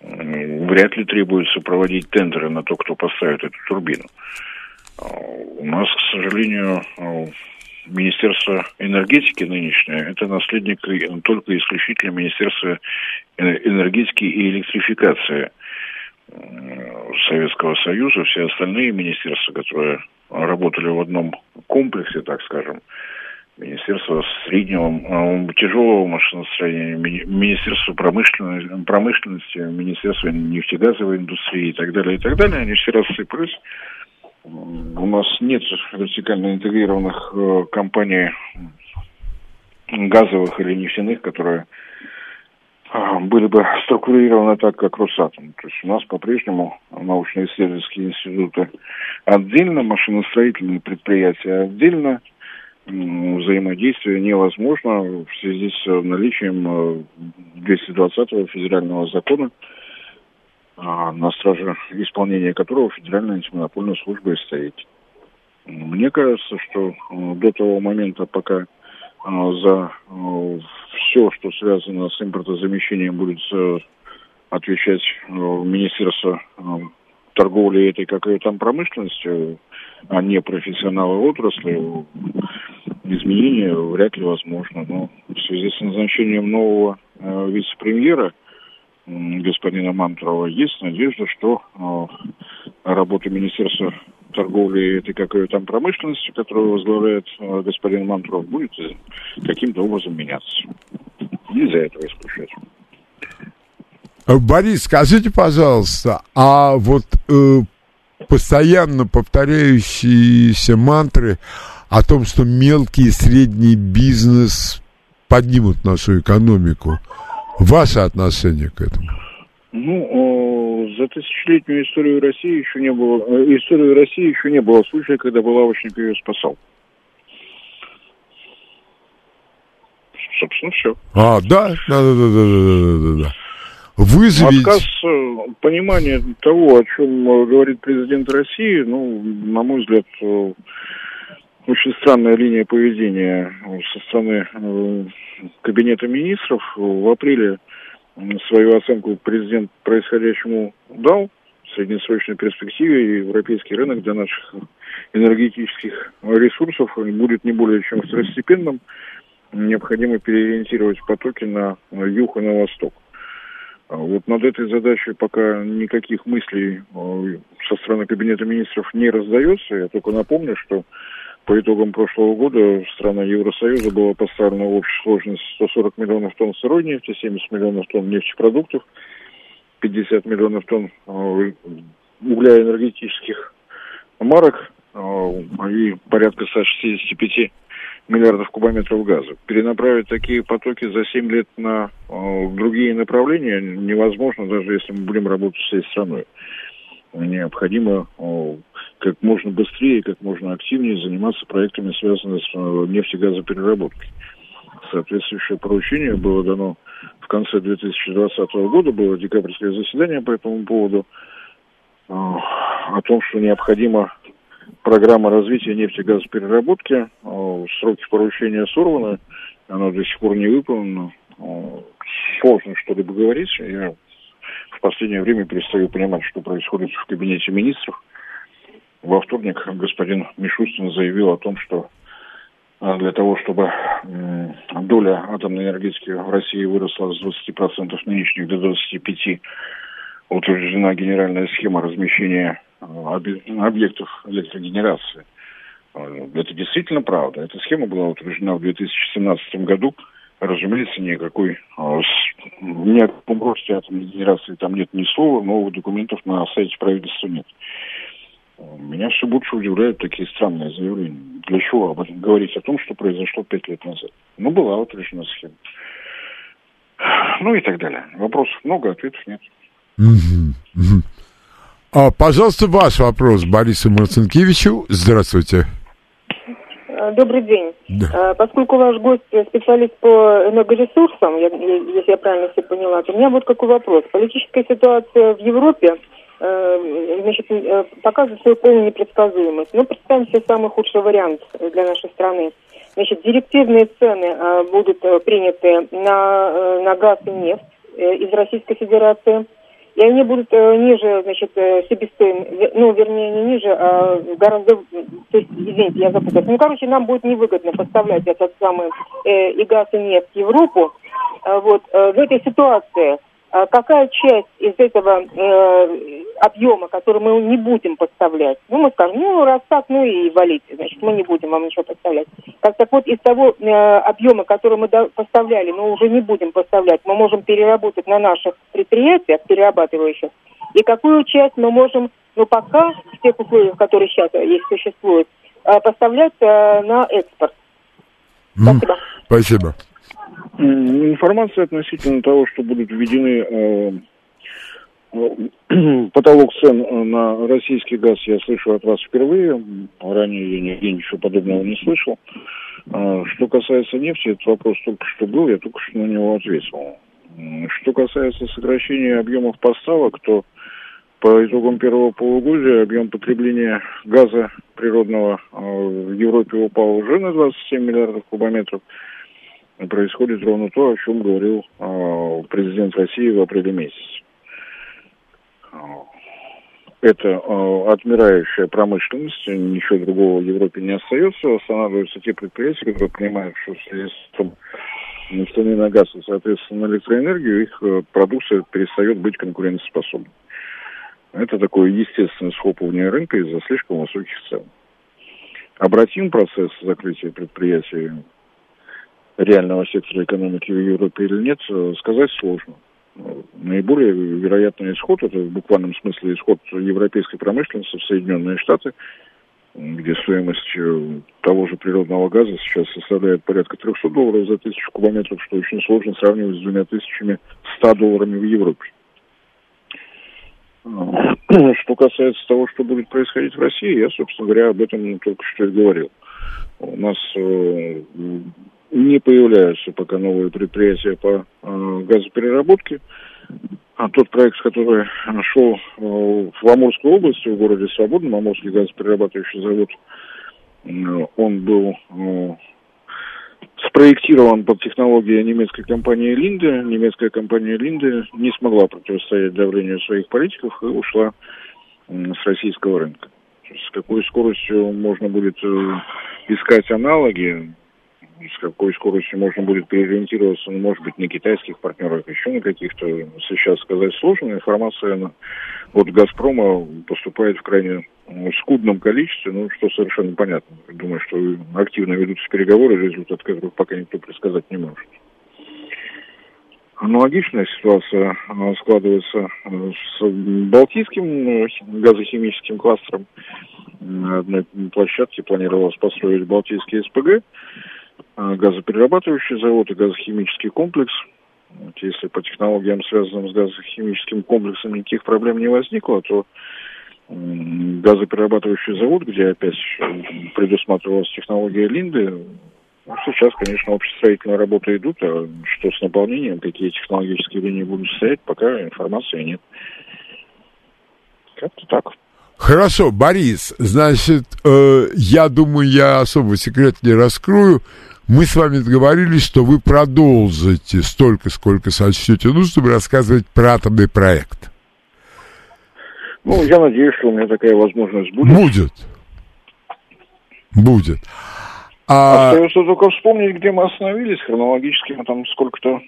вряд ли требуется проводить тендеры на то, кто поставит эту турбину. А, у нас, к сожалению, э, Министерство энергетики нынешнее, это наследник только исключительно Министерства энергетики и электрификации Советского Союза. Все остальные министерства, которые работали в одном комплексе, так скажем, Министерство среднего, э, тяжелого машиностроения, Министерство промышленности, промышленности, Министерство нефтегазовой индустрии и так далее, и так далее, они все рассыпались. У нас нет вертикально интегрированных э, компаний газовых или нефтяных, которые а, были бы структурированы так, как Росатом. То есть у нас по-прежнему научно-исследовательские институты отдельно, машиностроительные предприятия отдельно, взаимодействие невозможно в связи с наличием 220-го э, федерального закона, а, на страже исполнения которого Федеральная антимонопольная служба и стоит. Мне кажется, что э, до того момента, пока а, за э, все, что связано с импортозамещением, будет э, отвечать э, Министерство торговли этой, как и там промышленности, а не профессионалы отрасли, изменения вряд ли возможно. Но в связи с назначением нового вице-премьера господина Мантурова есть надежда, что работа Министерства торговли этой какой там промышленности, которую возглавляет э, господин Мантров, будет каким-то образом меняться. Нельзя этого исключать. Борис, скажите, пожалуйста, а вот э, постоянно повторяющиеся мантры о том, что мелкий и средний бизнес поднимут нашу экономику, ваше отношение к этому? Ну, за тысячелетнюю историю России еще не было, э, историю России еще не было случая, когда булавочник ее спасал. Собственно, все. А, да, да, да, да, да, да, да. Вызовить... Отказ э, понимания того, о чем э, говорит президент России, ну, на мой взгляд, очень странная линия поведения со стороны кабинета министров. В апреле свою оценку президент происходящему дал в среднесрочной перспективе европейский рынок для наших энергетических ресурсов будет не более чем второстепенным. Необходимо переориентировать потоки на юг и на восток. А вот над этой задачей пока никаких мыслей э, со стороны Кабинета министров не раздается. Я только напомню, что по итогам прошлого года в странах Евросоюза было поставлено в общей сложности 140 миллионов тонн сырой нефти, 70 миллионов тонн нефтепродуктов, 50 миллионов тонн э, угля энергетических марок э, и порядка 165 миллиардов кубометров газа. Перенаправить такие потоки за 7 лет на э, другие направления невозможно, даже если мы будем работать всей страной. Необходимо как можно быстрее, как можно активнее заниматься проектами, связанными с э, нефтегазопереработкой. Соответствующее поручение было дано в конце 2020 года, было декабрьское заседание по этому поводу, э, о том, что необходимо программа развития нефтегазопереработки. Э, сроки поручения сорваны, оно до сих пор не выполнено. Сложно что-либо говорить. Я в последнее время перестаю понимать, что происходит в кабинете министров. Во вторник господин Мишустин заявил о том, что э, для того, чтобы доля атомной энергетики в России выросла с 20% нынешних до 25%, утверждена генеральная схема размещения объектов электрогенерации. Э, это действительно правда. Эта схема была утверждена в 2017 году. Разумеется, никакой э, ни о каком росте атомной генерации там нет ни слова, новых документов на сайте правительства нет. Меня все больше удивляют такие странные заявления. Для чего об этом говорить о том, что произошло пять лет назад? Ну, была утверждена схема. Ну и так далее. Вопросов много, ответов нет. А, пожалуйста, ваш вопрос Борису Марцинкевичу. Здравствуйте. А, добрый день. Да. А, поскольку ваш гость специалист по энергоресурсам, я, если я правильно все поняла, то у меня вот какой вопрос. Политическая ситуация в Европе э, значит, э, показывает свою полную непредсказуемость. Но представим себе самый худший вариант для нашей страны. Значит, директивные цены э, будут приняты на, на газ и нефть из Российской Федерации – и они будут э, ниже, значит, э, себестоимости, ну, вернее, не ниже, а гораздо, то есть, извините, я запуталась. Ну, короче, нам будет невыгодно поставлять этот самый э, и газ, и нефть в Европу. А, вот, э, в этой ситуации какая часть из этого э, объема, который мы не будем поставлять, ну, мы скажем, ну, раз так, ну и валите, значит, мы не будем вам ничего поставлять. Так, так вот, из того э, объема, который мы поставляли, но уже не будем поставлять, мы можем переработать на наших предприятиях, перерабатывающих, и какую часть мы можем, ну, пока, в тех условиях, которые сейчас есть, существуют, э, поставлять э, на экспорт. Спасибо. Спасибо. Информация относительно того, что будут введены э, э, потолок цен на российский газ, я слышу от вас впервые. Ранее я нигде ничего подобного не слышал. Э, что касается нефти, этот вопрос только что был, я только что на него ответил. Что касается сокращения объемов поставок, то по итогам первого полугодия объем потребления газа природного в Европе упал уже на 27 миллиардов кубометров происходит ровно то, о чем говорил э, президент России в апреле месяце. Это э, отмирающая промышленность, ничего другого в Европе не остается, останавливаются те предприятия, которые понимают, что средством цены на газ и, соответственно, на электроэнергию их э, продукция перестает быть конкурентоспособной. Это такое естественное схлопывание рынка из-за слишком высоких цен. Обратим процесс закрытия предприятий реального сектора экономики в Европе или нет, э, сказать сложно. Наиболее вероятный исход, это в буквальном смысле исход европейской промышленности в Соединенные Штаты, где стоимость э, того же природного газа сейчас составляет порядка 300 долларов за тысячу кубометров, что очень сложно сравнивать с двумя тысячами 100 долларами в Европе. Что касается того, что будет происходить в России, я, собственно говоря, об этом только что и говорил. У нас э, не появляются пока новые предприятия по э, газопереработке. А тот проект, который шел э, в Амурской области, в городе Свободном, Амурский газоперерабатывающий завод, э, он был э, спроектирован под технологией немецкой компании Линде. Немецкая компания Линде не смогла противостоять давлению своих политиков и ушла с российского рынка. С какой скоростью можно будет э, искать аналоги, с какой скоростью можно будет переориентироваться, ну, может быть, на китайских партнерах, еще на каких-то, сейчас сказать сложно. Информация от «Газпрома» поступает в крайне ну, скудном количестве, ну, что совершенно понятно. Думаю, что активно ведутся переговоры, результат которых пока никто предсказать не может. Аналогичная ситуация складывается э, с Балтийским э, газохимическим кластером. На одной площадке планировалось построить Балтийский СПГ. Газоперерабатывающий завод и газохимический комплекс. Вот если по технологиям, связанным с газохимическим комплексом, никаких проблем не возникло, то газоперерабатывающий завод, где опять предусматривалась технология Линды, ну, сейчас, конечно, общестроительные работы идут, а что с наполнением, какие технологические линии будут стоять, пока информации нет. Как-то так. Хорошо, Борис, значит, э, я думаю, я особо секрет не раскрою. Мы с вами договорились, что вы продолжите столько, сколько сочтете нужным рассказывать про атомный проект. Ну, я надеюсь, что у меня такая возможность будет. Будет. Будет. А... Остается только вспомнить, где мы остановились. Хронологически мы там сколько-то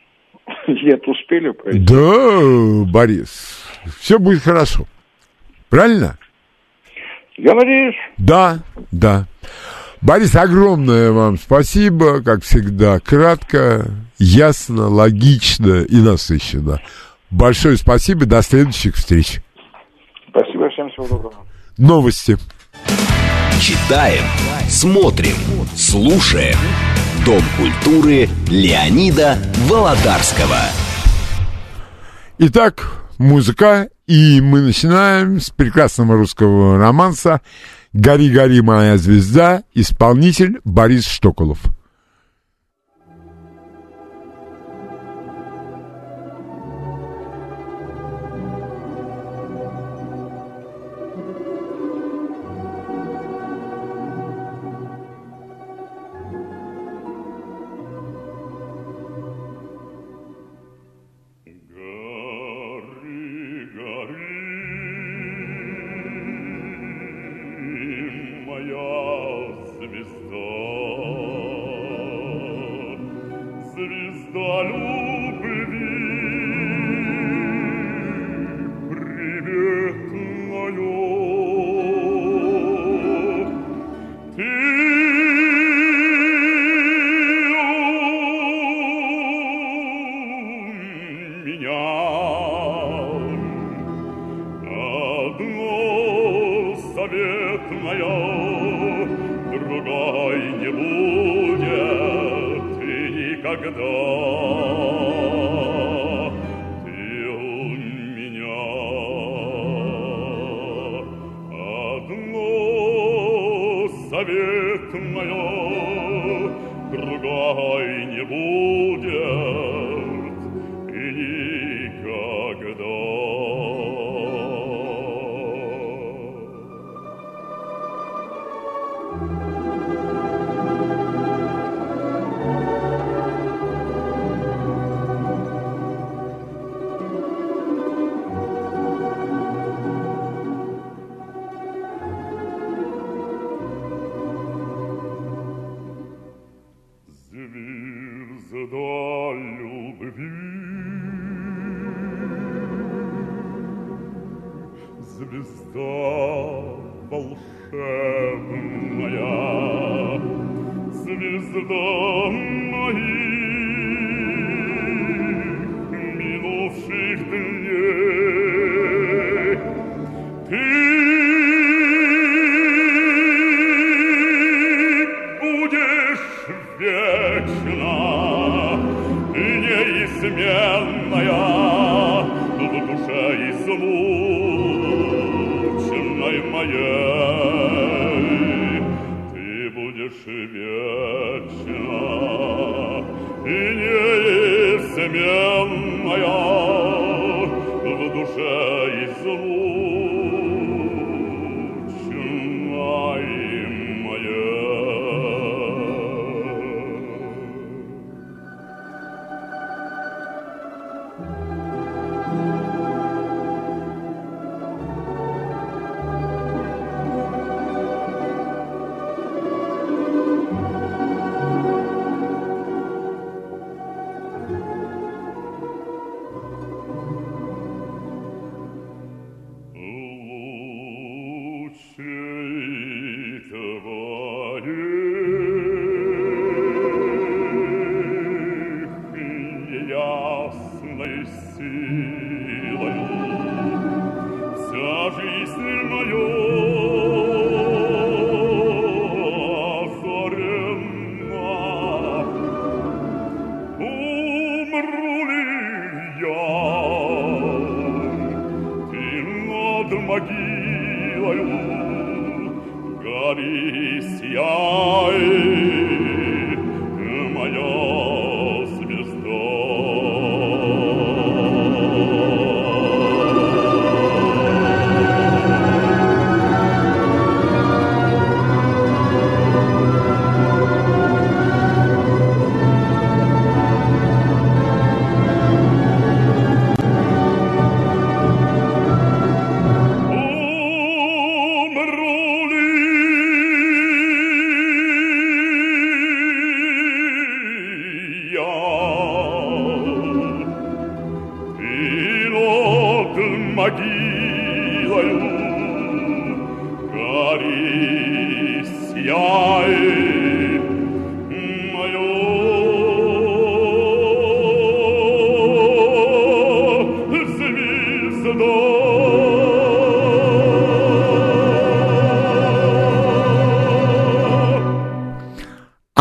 лет успели пройти. Да, Борис, все будет хорошо. Правильно? Я надеюсь. Да, да. Борис, огромное вам спасибо, как всегда, кратко, ясно, логично и насыщенно. Большое спасибо, до следующих встреч. Спасибо, всем всего доброго. Новости. Читаем, смотрим, слушаем. Дом культуры Леонида Володарского. Итак, музыка, и мы начинаем с прекрасного русского романса «Гори, гори, моя звезда», исполнитель Борис Штоколов.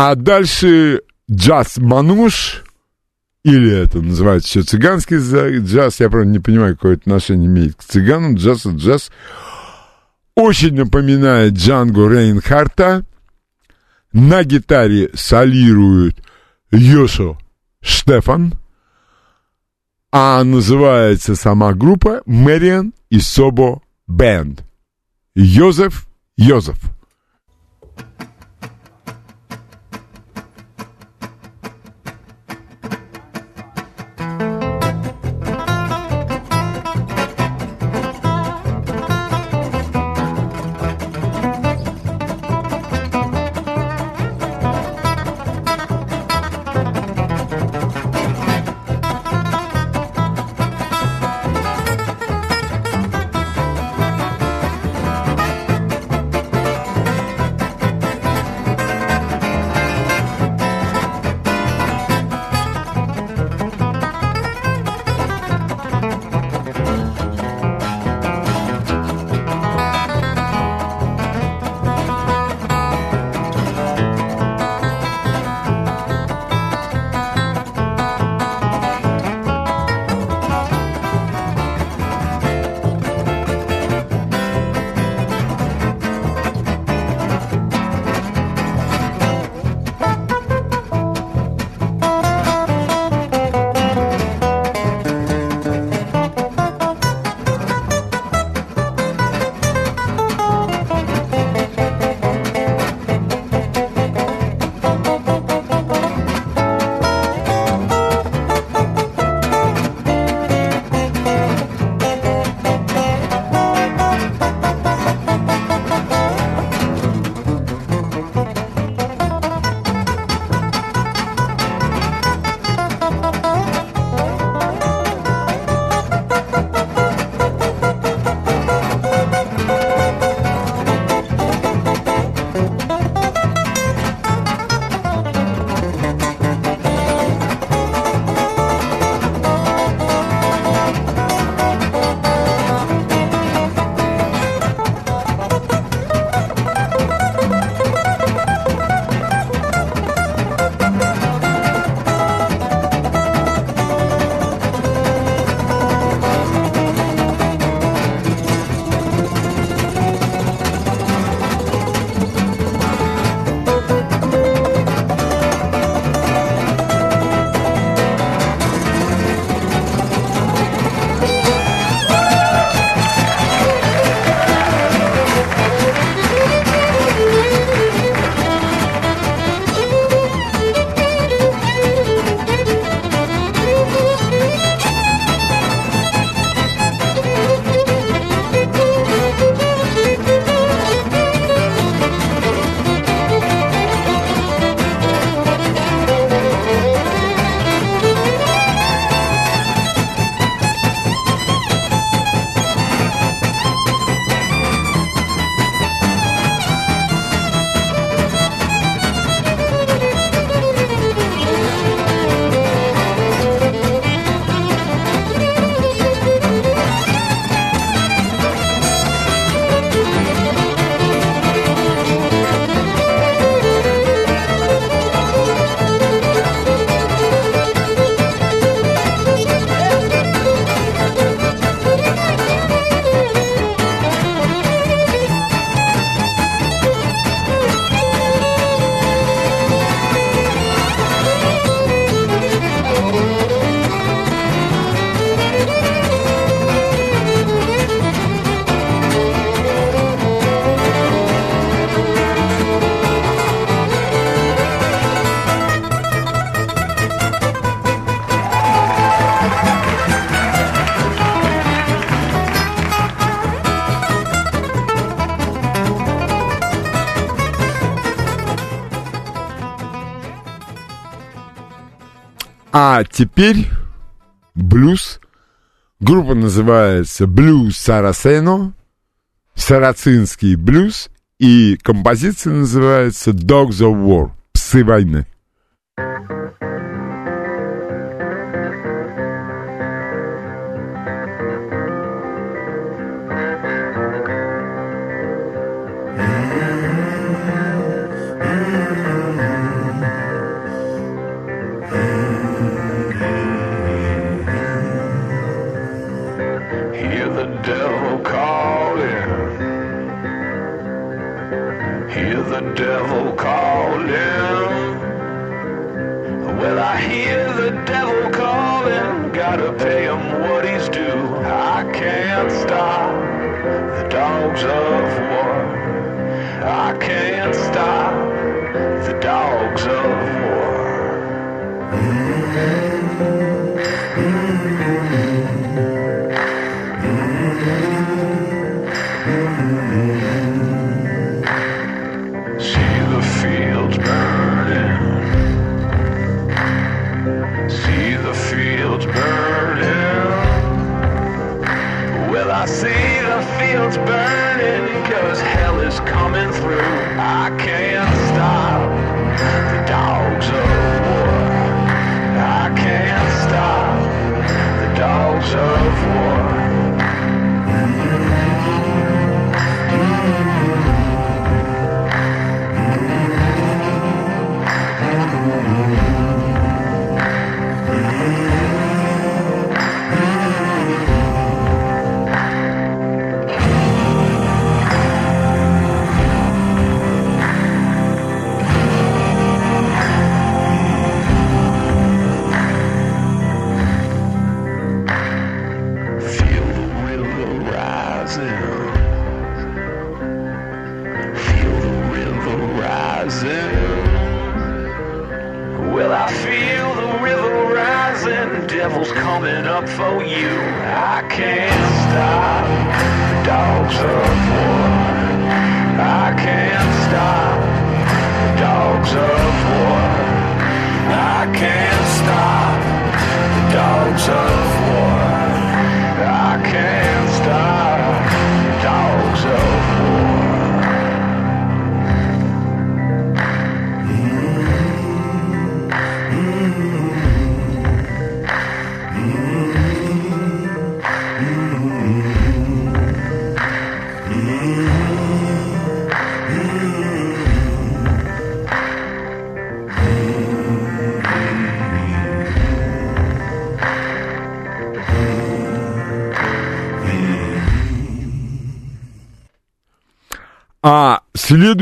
А дальше джаз мануш, или это называется все цыганский джаз, я, правда, не понимаю, какое отношение имеет к цыганам, джаз и джаз, очень напоминает Джанго Рейнхарта, на гитаре солирует Йошо Штефан, а называется сама группа Мэриан и Собо Бенд. Йозеф Йозеф. А теперь блюз. Группа называется Блюз Сарасено, сарацинский блюз, и композиция называется Dogs of War, псы войны.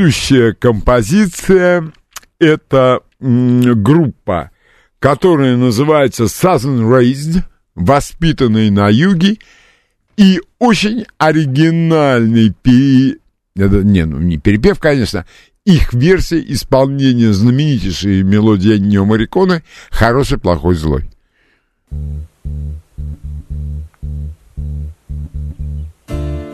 Следующая композиция — это группа, которая называется Southern Raised, воспитанный на юге, и очень оригинальный пере... Это, не, ну не перепев, конечно, их версия исполнения знаменитейшей мелодии Нью-Мариконы «Хороший, плохой, злой». Thank you.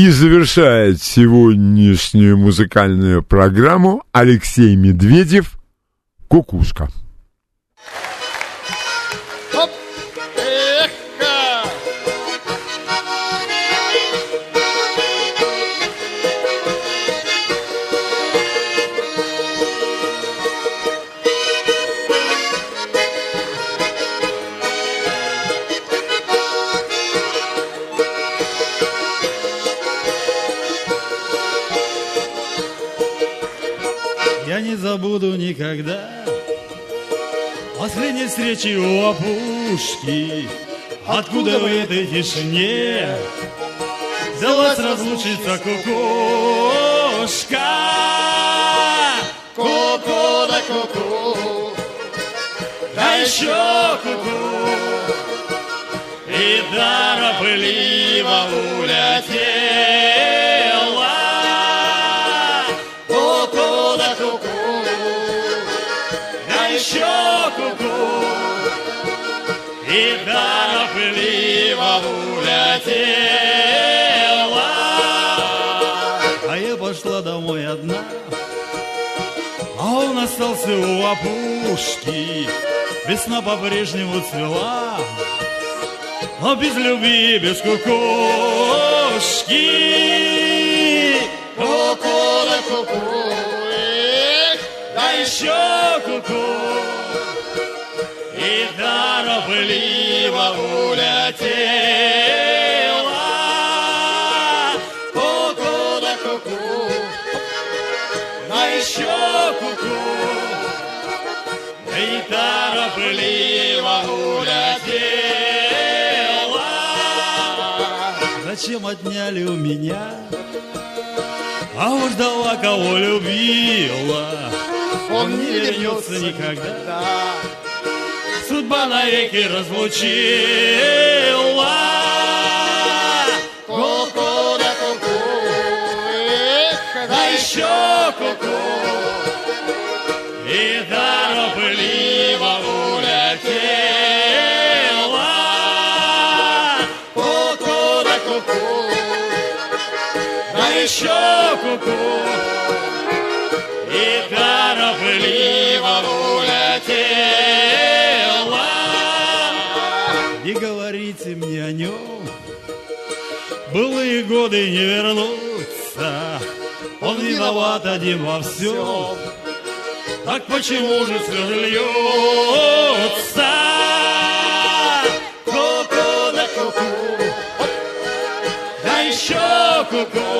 И завершает сегодняшнюю музыкальную программу Алексей Медведев «Кукушка». Тишине. Взялась разлучиться кукушка. Ку-ку да ку-ку. Да еще ку-ку улетела А я пошла домой одна А он остался у опушки. Весна по-прежнему цвела Но без любви, без кукушки. Ку-ку да ку-ку Да еще ку-ку торопливо улетела. Ку-ку да ку-ку, а еще ку-ку, и торопливо улетела. Зачем отняли у меня? А уж дала, кого любила, он не вернется никогда судьба навеки разлучила. Ку-ку да ку-ку, да еще ку-ку, и торопливо улетела. Ку-ку да ку-ку, да еще ку-ку, и торопливо улетела. Былые годы не вернутся, Он виноват один во всем. Так почему же слезы льются? Ку-ку да ку-ку, да еще ку-ку,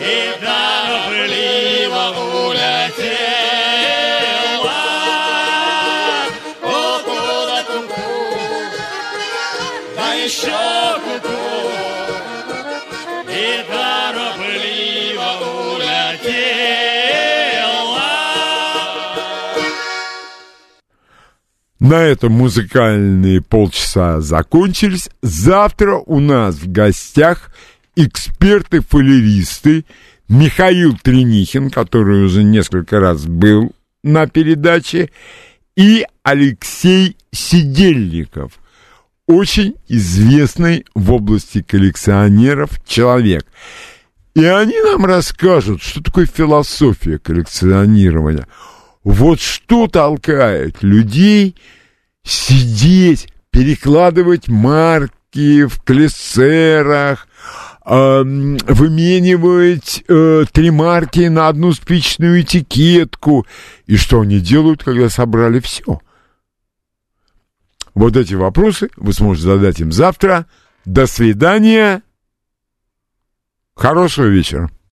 И торопливо улетел. На этом музыкальные полчаса закончились. Завтра у нас в гостях эксперты-фалеристы Михаил Тренихин, который уже несколько раз был на передаче, и Алексей Сидельников, очень известный в области коллекционеров человек. И они нам расскажут, что такое философия коллекционирования. Вот что толкает людей сидеть, перекладывать марки в клессерах, э, выменивать э, три марки на одну спичную этикетку. И что они делают, когда собрали все? Вот эти вопросы вы сможете задать им завтра. До свидания. Хорошего вечера.